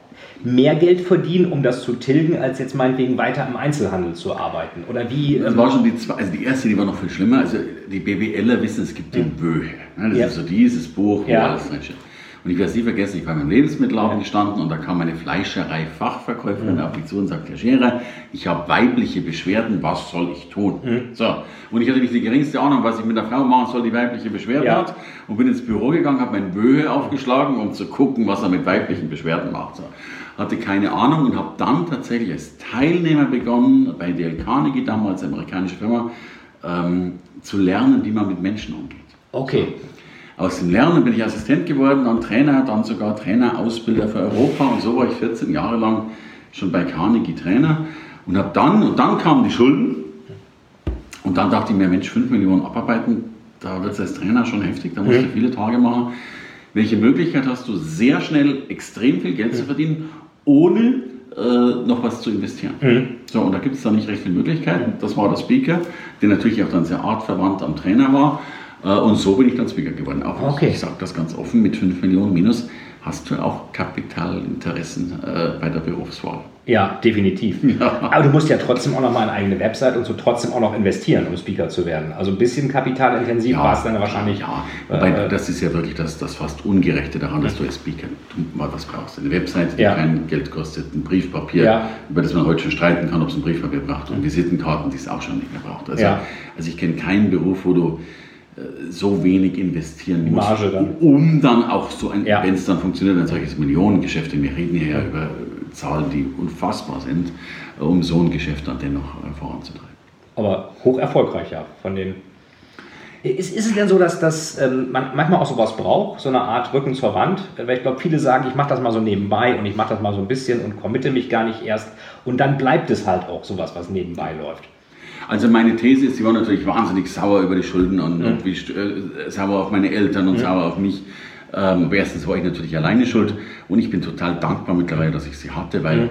[SPEAKER 1] mehr Geld verdienen, um das zu tilgen, als jetzt meinetwegen weiter im Einzelhandel zu arbeiten? Oder wie?
[SPEAKER 2] Das war schon die zwei, also die erste, die war noch viel schlimmer. Also die BWLer wissen, es gibt den Böhe. Ne? Das ja. ist so dieses Buch, wo ja. alles drinsteht. Und ich werde es nie vergessen, ich war beim Lebensmittelladen gestanden und da kam eine Fleischerei-Fachverkäuferin mhm. auf mich zu und sagte, Herr Scherer, ich habe weibliche Beschwerden, was soll ich tun? Mhm. So, und ich hatte nicht die geringste Ahnung, was ich mit der Frau machen soll, die weibliche Beschwerden ja. hat und bin ins Büro gegangen, habe mein Böhe aufgeschlagen, um zu gucken, was er mit weiblichen Beschwerden macht. So. Hatte keine Ahnung und habe dann tatsächlich als Teilnehmer begonnen, bei Dale Carnegie damals, amerikanische Firma, ähm, zu lernen, wie man mit Menschen umgeht.
[SPEAKER 1] Okay.
[SPEAKER 2] So aus dem Lernen bin ich Assistent geworden, dann Trainer, dann sogar Trainerausbilder für Europa und so war ich 14 Jahre lang schon bei Carnegie Trainer und habe dann, und dann kamen die Schulden und dann dachte ich mir, Mensch, 5 Millionen abarbeiten, da wird es als Trainer schon heftig, da musst du viele Tage machen. Welche Möglichkeit hast du, sehr schnell extrem viel Geld zu verdienen, ohne äh, noch was zu investieren? Mhm. So, und da gibt es da nicht recht viele Möglichkeiten. Das war der Speaker, der natürlich auch dann sehr artverwandt am Trainer war. Äh, und so bin ich dann Speaker geworden. Auch okay. ich sage das ganz offen, mit 5 Millionen minus hast du auch Kapitalinteressen äh, bei der Berufswahl.
[SPEAKER 1] Ja, definitiv. Ja. Aber du musst ja trotzdem auch noch mal eine eigene Website und so trotzdem auch noch investieren, um Speaker zu werden. Also ein bisschen kapitalintensiv ja, war es dann wahrscheinlich.
[SPEAKER 2] Ja, wobei äh, das ist ja wirklich das, das fast Ungerechte daran, dass du als Speaker mal was brauchst. Eine Website, die ja. kein Geld kostet, ein Briefpapier, über das man heute schon streiten kann, ob es ein Briefpapier braucht und Visitenkarten, die es auch schon nicht mehr braucht. Also, also ich kenne keinen Beruf, wo du so wenig investieren muss, dann. um dann auch so ein, ja. wenn es dann funktioniert, ein solches Millionengeschäft, wir reden hier ja über Zahlen, die unfassbar sind, um so ein Geschäft dann dennoch äh, voranzutreiben.
[SPEAKER 1] Aber hoch erfolgreich, ja, von den ist, ist, es denn so, dass, dass ähm, man manchmal auch sowas braucht, so eine Art Rücken zur Wand? Weil ich glaube, viele sagen, ich mache das mal so nebenbei und ich mache das mal so ein bisschen und committe mich gar nicht erst. Und dann bleibt es halt auch sowas, was nebenbei läuft.
[SPEAKER 2] Also meine These ist, sie war natürlich wahnsinnig sauer über die Schulden und, mhm. und wie, äh, sauer auf meine Eltern und mhm. sauer auf mich. Ähm, erstens war ich natürlich alleine schuld und ich bin total dankbar mittlerweile, dass ich sie hatte, weil, mhm.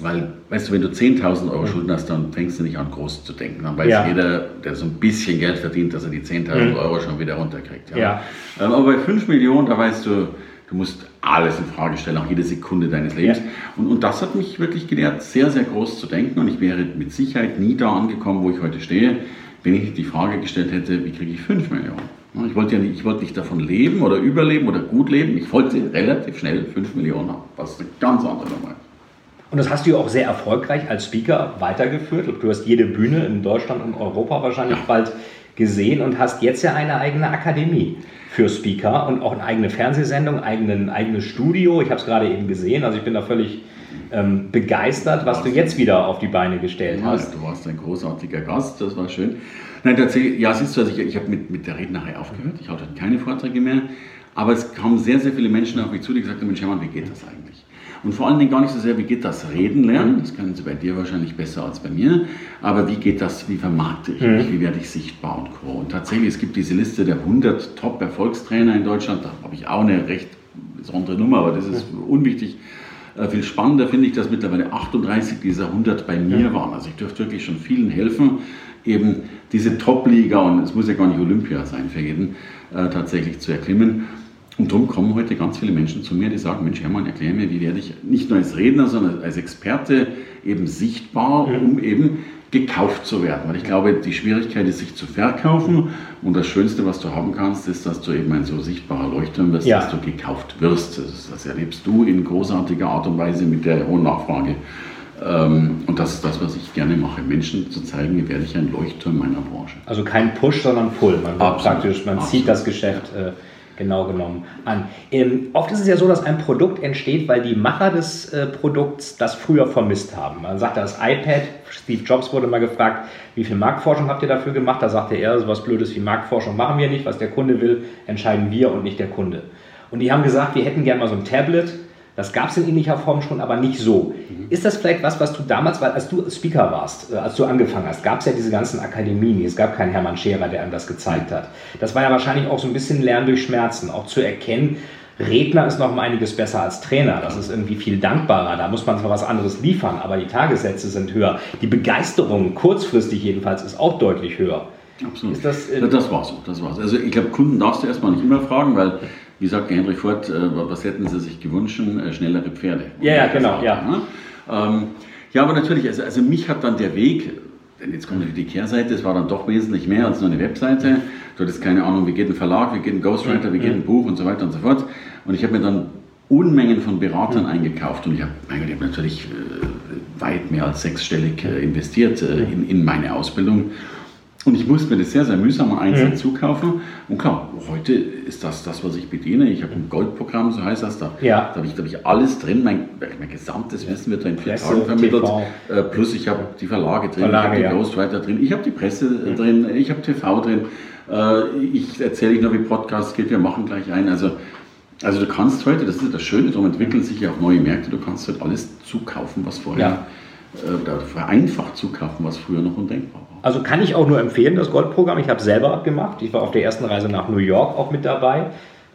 [SPEAKER 2] weil weißt du, wenn du 10.000 Euro mhm. Schulden hast, dann fängst du nicht an groß zu denken. Dann weiß ja. jeder, der so ein bisschen Geld verdient, dass er die 10.000 mhm. Euro schon wieder runterkriegt. Ja. ja. Ähm, aber bei 5 Millionen, da weißt du, Du musst alles in Frage stellen, auch jede Sekunde deines Lebens. Ja. Und, und das hat mich wirklich gelehrt, sehr, sehr groß zu denken. Und ich wäre mit Sicherheit nie da angekommen, wo ich heute stehe, wenn ich die Frage gestellt hätte, wie kriege ich 5 Millionen? Ich wollte ja nicht, ich wollte nicht davon leben oder überleben oder gut leben. Ich wollte relativ schnell 5 Millionen haben, was eine ganz andere Nummer ist.
[SPEAKER 1] Und das hast du ja auch sehr erfolgreich als Speaker weitergeführt. Du hast jede Bühne in Deutschland und Europa wahrscheinlich ja. bald gesehen und hast jetzt ja eine eigene Akademie für Speaker und auch eine eigene Fernsehsendung, ein eigenes Studio. Ich habe es gerade eben gesehen, also ich bin da völlig ähm, begeistert, was du jetzt wieder auf die Beine gestellt ja, hast.
[SPEAKER 2] Du warst ein großartiger Gast, das war schön. Nein, tatsächlich, ja, siehst du, also ich, ich habe mit, mit der Rednerei aufgehört, ich hatte keine Vorträge mehr, aber es kamen sehr, sehr viele Menschen auf mich zu, die gesagt haben, Mensch Hermann, wie geht das eigentlich? Und vor allen Dingen gar nicht so sehr, wie geht das Reden lernen, das können sie bei dir wahrscheinlich besser als bei mir, aber wie geht das, wie vermarkte ich mich, mhm. wie werde ich sichtbar und co. Und tatsächlich, es gibt diese Liste der 100 Top-Erfolgstrainer in Deutschland, da habe ich auch eine recht besondere Nummer, aber das ist unwichtig. Äh, viel spannender finde ich, dass mittlerweile 38 dieser 100 bei mir waren. Also ich dürfte wirklich schon vielen helfen, eben diese Top-Liga, und es muss ja gar nicht Olympia sein für jeden, äh, tatsächlich zu erklimmen. Und darum kommen heute ganz viele Menschen zu mir, die sagen, Mensch Hermann, erklär mir, wie werde ich nicht nur als Redner, sondern als Experte eben sichtbar, um eben gekauft zu werden. Weil ich glaube, die Schwierigkeit ist, sich zu verkaufen. Und das Schönste, was du haben kannst, ist, dass du eben ein so sichtbarer Leuchtturm wirst, ja. dass du gekauft wirst. Das, das, erlebst du in großartiger Art und Weise mit der hohen Nachfrage. Ähm, und das ist das, was ich gerne mache, Menschen zu zeigen, wie werde ich ein Leuchtturm meiner Branche.
[SPEAKER 1] Also kein Push, sondern Pull. Man, praktisch, man zieht das Geschäft. Äh, genau genommen an. Ähm, oft ist es ja so, dass ein Produkt entsteht, weil die Macher des äh, Produkts das früher vermisst haben. Man sagt das iPad, Steve Jobs wurde mal gefragt, wie viel Marktforschung habt ihr dafür gemacht? Da sagte er, so was Blödes wie Marktforschung machen wir nicht, was der Kunde will, entscheiden wir und nicht der Kunde. Und die haben gesagt, wir hätten gerne mal so ein Tablet, Das gab es in ähnlicher Form schon, aber nicht so. Mhm. Ist das vielleicht was, was du damals, weil als du Speaker warst, äh, als du angefangen hast, gab es ja diese ganzen Akademien, es gab keinen Hermann Scherer, der einem das gezeigt hat. Das war ja wahrscheinlich auch so ein bisschen Lernen durch Schmerzen, auch zu erkennen, Redner ist noch um einiges besser als Trainer. Das ist irgendwie viel dankbarer. Da muss man zwar was anderes liefern, aber die Tagessätze sind höher. Die Begeisterung, kurzfristig jedenfalls, ist auch deutlich höher.
[SPEAKER 2] Absolut. Das, äh das war so. Das war's. Also ich glaube, Kunden darfst du erstmal nicht immer fragen, weil, wie sagt Henry Ford, äh, was hätten sie sich gewünscht? Äh, schnellere Pferde.
[SPEAKER 1] Ja, ja, genau. ja.
[SPEAKER 2] Ne? Ähm, ja, aber natürlich, also, also mich hat dann der Weg, denn jetzt kommt die Kehrseite, es war dann doch wesentlich mehr als nur eine Webseite. Du hattest keine Ahnung, wie geht ein Verlag, wie geht ein Ghostwriter, wie geht ein Buch und so weiter und so fort. Und ich habe mir dann Unmengen von Beratern eingekauft und ich habe hab natürlich äh, weit mehr als sechsstellig äh, investiert äh, in, in meine Ausbildung. Und ich musste mir das sehr, sehr mühsam einzeln mhm. zukaufen. Und klar, heute ist das das, was ich bediene. Ich habe ein Goldprogramm, so heißt das. Da,
[SPEAKER 1] ja.
[SPEAKER 2] da habe ich, hab ich alles drin. Mein, mein gesamtes Wissen wird da in vier Presse, Tagen vermittelt. Äh, plus ich habe die Verlage drin,
[SPEAKER 1] Verlage,
[SPEAKER 2] ich habe die ja. Ghostwriter drin, ich habe die Presse mhm. drin, ich habe TV drin. Äh, ich erzähle nicht nur, wie Podcast geht, wir machen gleich ein. Also, also du kannst heute, das ist das Schöne, darum entwickeln sich ja auch neue Märkte, du kannst heute alles zukaufen, was vorher, ja. äh, oder vereinfacht zukaufen, was früher noch undenkbar war.
[SPEAKER 1] Also kann ich auch nur empfehlen, das Goldprogramm. Ich habe es selber gemacht. Ich war auf der ersten Reise nach New York auch mit dabei.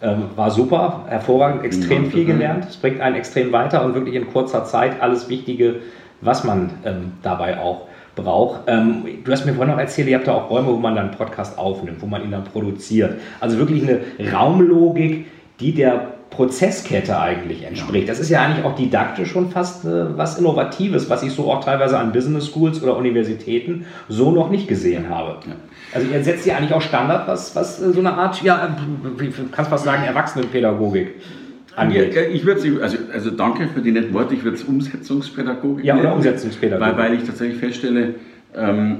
[SPEAKER 1] Ähm, war super, hervorragend, extrem ja, viel gelernt. Es bringt einen extrem weiter und wirklich in kurzer Zeit alles Wichtige, was man ähm, dabei auch braucht. Ähm, du hast mir vorhin noch erzählt, ihr habt da auch Räume, wo man dann einen Podcast aufnimmt, wo man ihn dann produziert. Also wirklich eine Raumlogik, die der Prozesskette eigentlich entspricht. Das ist ja eigentlich auch didaktisch schon fast äh, was Innovatives, was ich so auch teilweise an Business Schools oder Universitäten so noch nicht gesehen habe. Ja. Also ihr setzt ja eigentlich auch Standard, was, was äh, so eine Art, ja, wie kannst fast sagen, Erwachsenenpädagogik angeht.
[SPEAKER 2] Ja, ich würde also, also danke für die netten Worte, ich würde es Umsetzungspädagogik
[SPEAKER 1] Ja, oder Umsetzungspädagogik.
[SPEAKER 2] Weil, weil ich tatsächlich feststelle, ähm,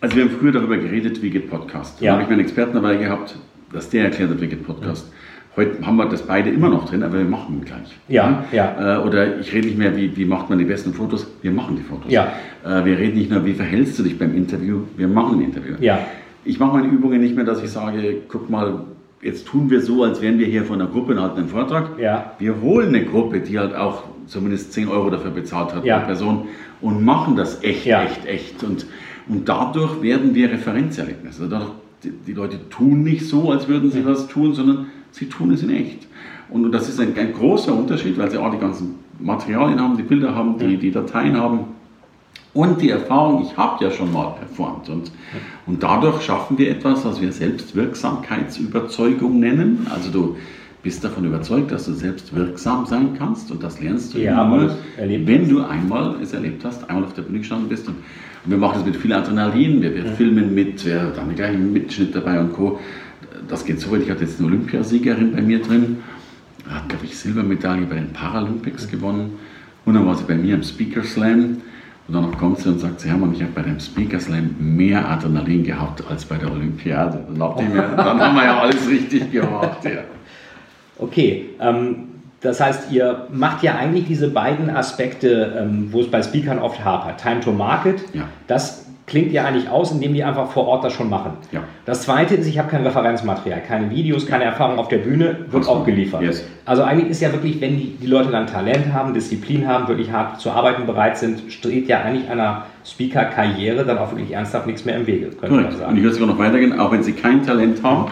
[SPEAKER 2] also wir haben früher darüber geredet, wie geht Podcast. Ja. Da habe ich meinen Experten dabei gehabt, dass der erklärt hat, wie geht Podcast. Mhm. Heute haben wir das beide immer noch drin, aber wir machen gleich.
[SPEAKER 1] Ja, ja.
[SPEAKER 2] Äh, oder ich rede nicht mehr, wie, wie macht man die besten Fotos, wir machen die Fotos.
[SPEAKER 1] Ja.
[SPEAKER 2] Äh, wir reden nicht nur, wie verhältst du dich beim Interview, wir machen ein Interview.
[SPEAKER 1] Ja.
[SPEAKER 2] Ich mache meine Übungen nicht mehr, dass ich sage, guck mal, jetzt tun wir so, als wären wir hier von einer Gruppe und halten einen Vortrag.
[SPEAKER 1] Ja.
[SPEAKER 2] Wir holen eine Gruppe, die halt auch zumindest 10 Euro dafür bezahlt hat
[SPEAKER 1] ja.
[SPEAKER 2] pro Person und machen das echt, ja. echt, echt. Und, und dadurch werden wir Referenzerlebnisse. Also dadurch, die, die Leute tun nicht so, als würden sie was tun, sondern sie tun es in echt. Und das ist ein, ein großer Unterschied, weil sie auch die ganzen Materialien haben, die Bilder haben, die, die Dateien haben und die Erfahrung, ich habe ja schon mal performt. Und, und dadurch schaffen wir etwas, was wir Selbstwirksamkeitsüberzeugung nennen. Also du bist davon überzeugt, dass du selbst wirksam sein kannst und das lernst du
[SPEAKER 1] ja,
[SPEAKER 2] nur, wenn du einmal es erlebt hast, einmal auf der Bühne gestanden bist. Und, und wir machen das mit viel Adrenalin, wir, wir ja. filmen mit, wir haben gleich einen Mitschnitt dabei und Co das geht so weit, ich hatte jetzt eine Olympiasiegerin bei mir drin, hat, glaube ich, Silbermedaille bei den Paralympics gewonnen. Und dann war sie bei mir im Speaker Slam. Und dann kommt sie und sagt, sie Hermann, ich habe bei dem Speaker Slam mehr Adrenalin gehabt als bei der Olympiade. Dann, dann haben wir ja alles richtig gemacht. Ja.
[SPEAKER 1] Okay, ähm, das heißt, ihr macht ja eigentlich diese beiden Aspekte, ähm, wo es bei Speakern oft hapert. Time to Market,
[SPEAKER 2] ja.
[SPEAKER 1] das klingt ja eigentlich aus, indem die einfach vor Ort das schon machen.
[SPEAKER 2] Ja.
[SPEAKER 1] Das zweite ist, ich habe kein Referenzmaterial, keine Videos, keine Erfahrung auf der Bühne, wird Absolut. auch geliefert.
[SPEAKER 2] Yes.
[SPEAKER 1] Also eigentlich ist ja wirklich, wenn die, die Leute dann Talent haben, Disziplin haben, wirklich hart zu arbeiten bereit sind, steht ja eigentlich einer Speaker-Karriere dann auch wirklich ernsthaft nichts mehr im Wege,
[SPEAKER 2] könnte man sagen. Und ich würde sogar noch weitergehen, auch wenn sie kein Talent haben,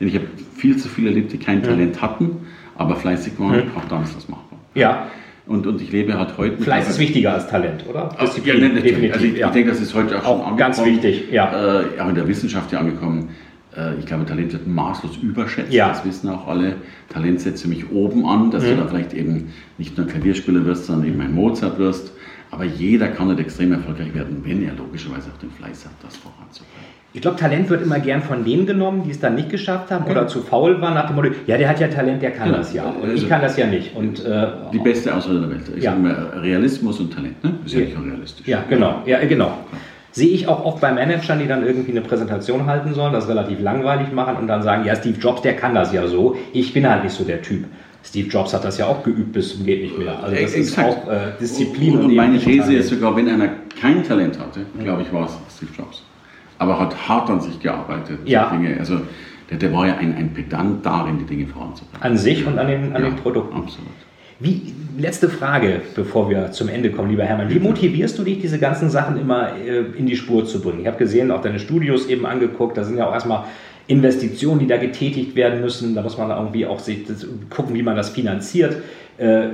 [SPEAKER 2] denn ich habe viel zu viele erlebt, die kein mhm. Talent hatten, aber fleißig waren, mhm. auch dann ist das machbar.
[SPEAKER 1] Ja.
[SPEAKER 2] Und, und ich lebe halt heute.
[SPEAKER 1] Fleiß ist wichtiger als Talent, oder?
[SPEAKER 2] Disziplin, ja, definitiv. Also ich, ja. ich denke, das ist heute auch, auch schon.
[SPEAKER 1] Ganz wichtig,
[SPEAKER 2] ja. Äh, auch in der Wissenschaft ja angekommen. Äh, ich glaube, Talent wird maßlos überschätzt.
[SPEAKER 1] Ja.
[SPEAKER 2] Das wissen auch alle. Talent setzt ziemlich oben an, dass mhm. du da vielleicht eben nicht nur Klavierspieler wirst, sondern eben ein Mozart wirst. Aber jeder kann nicht extrem erfolgreich werden, wenn er logischerweise auch den Fleiß hat, das voranzubringen.
[SPEAKER 1] Ich glaube, Talent wird immer gern von denen genommen, die es dann nicht geschafft haben oder zu faul waren, nach dem Motto, ja, der hat ja Talent, der kann genau. das ja. Und also ich kann das ja nicht. Und,
[SPEAKER 2] äh, die beste Ausrede der Welt. Ich
[SPEAKER 1] ja.
[SPEAKER 2] sage mal, Realismus und Talent, ne? Ist ja, nicht realistisch.
[SPEAKER 1] Ja, genau. Ja, genau. Sehe ich auch oft bei Managern, die dann irgendwie eine Präsentation halten sollen, das relativ langweilig machen und dann sagen, ja, Steve Jobs, der kann das ja so. Ich bin halt nicht so der Typ. Steve Jobs hat das ja auch geübt bis zum geht nicht mehr. Also das Exakt. ist auch äh, Disziplin.
[SPEAKER 2] Und, und meine These ist sogar, wenn einer kein Talent hatte, glaube ich, war es Steve Jobs aber hat hart an sich gearbeitet.
[SPEAKER 1] Ja.
[SPEAKER 2] Dinge, also der, der, war ja ein, ein Pedant darin, die Dinge voranzubringen.
[SPEAKER 1] An sich und an den, an
[SPEAKER 2] ja,
[SPEAKER 1] den Produkten.
[SPEAKER 2] Absolut.
[SPEAKER 1] Wie, letzte Frage, bevor wir zum Ende kommen, lieber Hermann. Wie motivierst du dich, diese ganzen Sachen immer äh, in die Spur zu bringen? Ich habe gesehen, auch deine Studios eben angeguckt, da sind ja auch erstmal Investitionen, die da getätigt werden müssen. Da muss man irgendwie auch sich gucken, wie man das finanziert. Äh,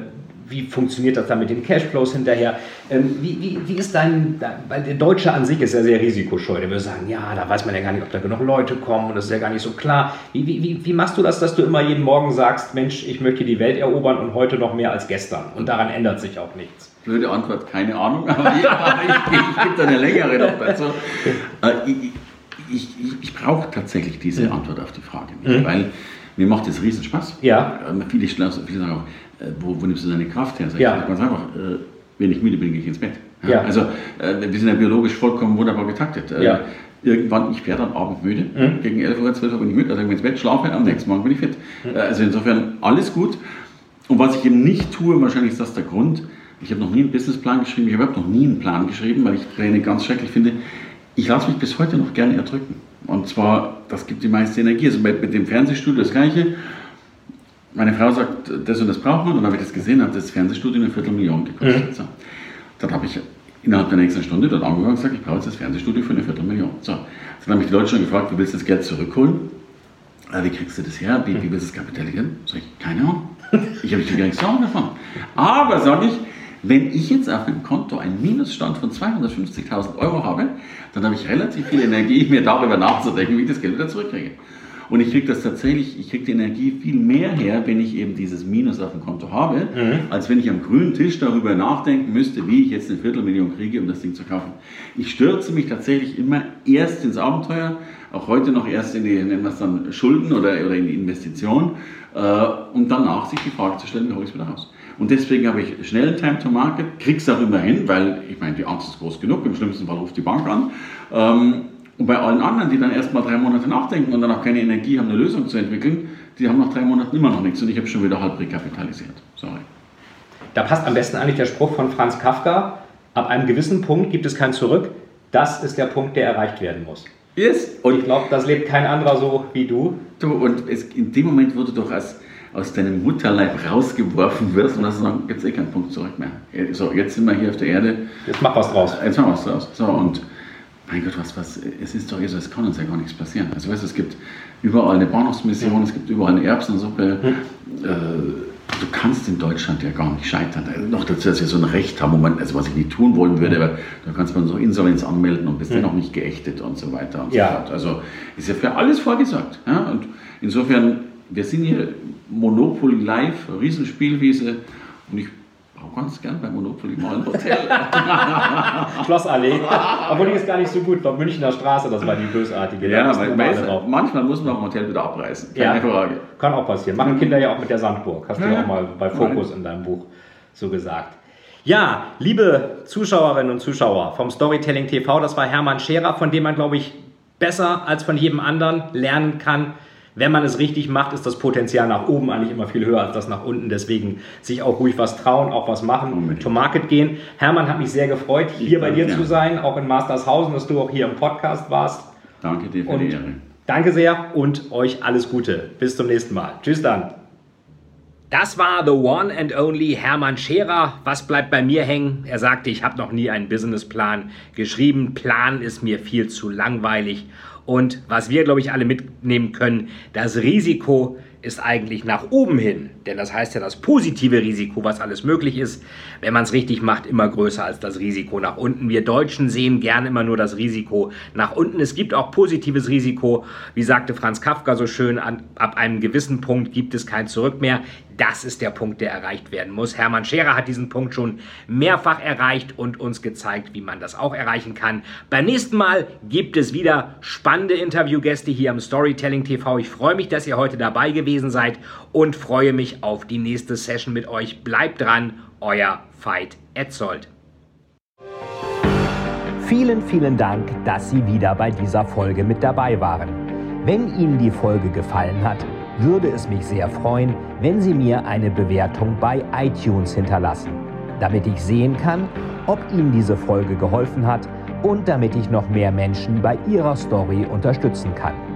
[SPEAKER 1] wie funktioniert das dann mit den Cashflows hinterher? Ähm, wie, wie, wie ist dein, weil der Deutsche an sich ist ja sehr risikoscheu. Der würde sagen, ja, da weiß man ja gar nicht, ob da genug Leute kommen und das ist ja gar nicht so klar. Wie, wie, wie machst du das, dass du immer jeden Morgen sagst, Mensch, ich möchte die Welt erobern und heute noch mehr als gestern und daran ändert sich auch nichts?
[SPEAKER 2] Blöde Antwort, keine Ahnung, aber ich, ich, ich gebe da eine längere noch dazu. Äh, ich, ich, ich brauche tatsächlich diese mhm. Antwort auf die Frage nicht, mhm. weil mir macht das riesen Spaß.
[SPEAKER 1] Ja.
[SPEAKER 2] Viele, viele sagen auch, äh, wo, wo nimmst du deine Kraft her?
[SPEAKER 1] Sag ja.
[SPEAKER 2] Ganz einfach, äh, wenn ich müde bin, gehe ich ins Bett. Ja. ja. Also äh, wir sind ja biologisch vollkommen wunderbar getaktet.
[SPEAKER 1] Ja.
[SPEAKER 2] Irgendwann, ich werde am Abend müde, mhm. gegen 11 Uhr, 12 Uhr bin ich müde, also ich ins Bett, schlafe, am nächsten Morgen bin ich fit. Mhm. Also insofern alles gut. Und was ich eben nicht tue, wahrscheinlich ist das der Grund, ich habe noch nie einen Businessplan geschrieben, ich habe noch nie einen Plan geschrieben, weil ich Pläne ganz schrecklich finde. Ich lasse mich bis heute noch gerne erdrücken. Und zwar, das gibt die meiste Energie. Also mit, mit dem Fernsehstudio das Gleiche meine Frau sagt, das und das braucht man. Und dann habe ich das gesehen, hat das Fernsehstudio eine Viertelmillion gekostet. Mhm. So. Dann habe ich innerhalb der nächsten Stunde dort angefangen und gesagt, ich brauche jetzt das Fernsehstudio für eine Viertelmillion. So. Dann habe ich die Leute schon gefragt, wie willst du das Geld zurückholen? Äh, wie kriegst du das her? Wie, wie willst du es kapitalisieren? Sag ich, keine Ahnung. Ich habe gar nichts Ahnung davon. Aber sage ich, wenn ich jetzt auf meinem Konto einen Minusstand von 250.000 Euro habe, dann habe ich relativ viel Energie, mir darüber nachzudenken, wie ich das Geld wieder zurückkriege. Und ich kriege das tatsächlich, ich kriege die Energie viel mehr her, wenn ich eben dieses Minus auf dem Konto habe, mhm. als wenn ich am grünen Tisch darüber nachdenken müsste, wie ich jetzt eine Viertelmillion kriege, um das Ding zu kaufen. Ich stürze mich tatsächlich immer erst ins Abenteuer, auch heute noch erst in die, nennen wir es dann Schulden oder, oder in die Investition, äh, um danach sich die Frage zu stellen, wie hole ich es wieder raus. Und deswegen habe ich schnell Time to Market, krieg's auch immer hin, weil ich meine, die Angst ist groß genug, im schlimmsten Fall ruft die Bank an. Ähm, und bei allen anderen, die dann erst mal drei Monate nachdenken und dann auch keine Energie haben, eine Lösung zu entwickeln, die haben nach drei Monaten immer noch nichts und ich habe schon wieder halb rekapitalisiert. Sorry.
[SPEAKER 1] Da passt am besten eigentlich der Spruch von Franz Kafka, ab einem gewissen Punkt gibt es kein Zurück, das ist der Punkt, der erreicht werden muss.
[SPEAKER 2] Yes.
[SPEAKER 1] Und ich glaube, das lebt kein anderer so wie du.
[SPEAKER 2] Du, und es, in dem Moment, wo du doch als, aus deinem Mutterleib rausgeworfen wirst und dann sagen, jetzt eh kein Punkt zurück mehr. So, jetzt sind wir hier auf der Erde.
[SPEAKER 1] Jetzt mach was draus.
[SPEAKER 2] Jetzt mach was draus. So, und mein Gott, was, was, es ist doch so, es kann uns ja gar nichts passieren. Also weißt du, es gibt überall eine Bahnhofsmission, es gibt überall eine Erbsensuppe. Hm. Äh, du kannst in Deutschland ja gar nicht scheitern. Also noch dazu, dass wir so ein Recht haben, man, also was ich nicht tun wollen würde, aber da kannst man so Insolvenz anmelden und bist hm. dennoch nicht geächtet und so weiter und
[SPEAKER 1] ja.
[SPEAKER 2] so fort. Also ist ja für alles vorgesagt. Ja? Und insofern, wir sind hier Monopoly Live, Riesenspielwiese und ich auch ganz gern bei Monopoly mal ein Hotel.
[SPEAKER 1] Schlossallee. Obwohl die ist gar nicht so gut. Bei Münchner Straße, das war die bösartige.
[SPEAKER 2] Ja, weil, weil manchmal muss man auch ein Hotel wieder abreißen.
[SPEAKER 1] Keine ja, Frage. Kann auch passieren. Machen Kinder ja auch mit der Sandburg. Hast du ja auch mal bei Fokus in deinem Buch so gesagt. Ja, liebe Zuschauerinnen und Zuschauer vom Storytelling TV, das war Hermann Scherer, von dem man, glaube ich, besser als von jedem anderen lernen kann, wenn man es richtig macht, ist das Potenzial nach oben eigentlich immer viel höher als das nach unten. Deswegen sich auch ruhig was trauen, auch was machen, Unbedingt. to Market gehen. Hermann hat mich sehr gefreut, hier bei dir ja. zu sein, auch in Mastershausen, dass du auch hier im Podcast warst.
[SPEAKER 2] Danke dir für und die Ehre.
[SPEAKER 1] Danke sehr und euch alles Gute. Bis zum nächsten Mal. Tschüss dann. Das war the one and only Hermann Scherer. Was bleibt bei mir hängen? Er sagte, ich habe noch nie einen Businessplan geschrieben. Plan ist mir viel zu langweilig. Und was wir, glaube ich, alle mitnehmen können, das Risiko ist eigentlich nach oben hin, denn das heißt ja das positive Risiko, was alles möglich ist, wenn man es richtig macht, immer größer als das Risiko nach unten. Wir Deutschen sehen gerne immer nur das Risiko nach unten. Es gibt auch positives Risiko, wie sagte Franz Kafka so schön, an, ab einem gewissen Punkt gibt es kein Zurück mehr. Das ist der Punkt, der erreicht werden muss. Hermann Scherer hat diesen Punkt schon mehrfach erreicht und uns gezeigt, wie man das auch erreichen kann. Beim nächsten Mal gibt es wieder spannende Interviewgäste hier am Storytelling TV. Ich freue mich, dass ihr heute dabei gewesen seid und freue mich auf die nächste Session mit euch. Bleibt dran, euer Veit Etzold. Vielen, vielen Dank, dass Sie wieder bei dieser Folge mit dabei waren. Wenn Ihnen die Folge gefallen hat, würde es mich sehr freuen, wenn Sie mir eine Bewertung bei iTunes hinterlassen, damit ich sehen kann, ob Ihnen diese Folge geholfen hat und damit ich noch mehr Menschen bei ihrer Story unterstützen kann.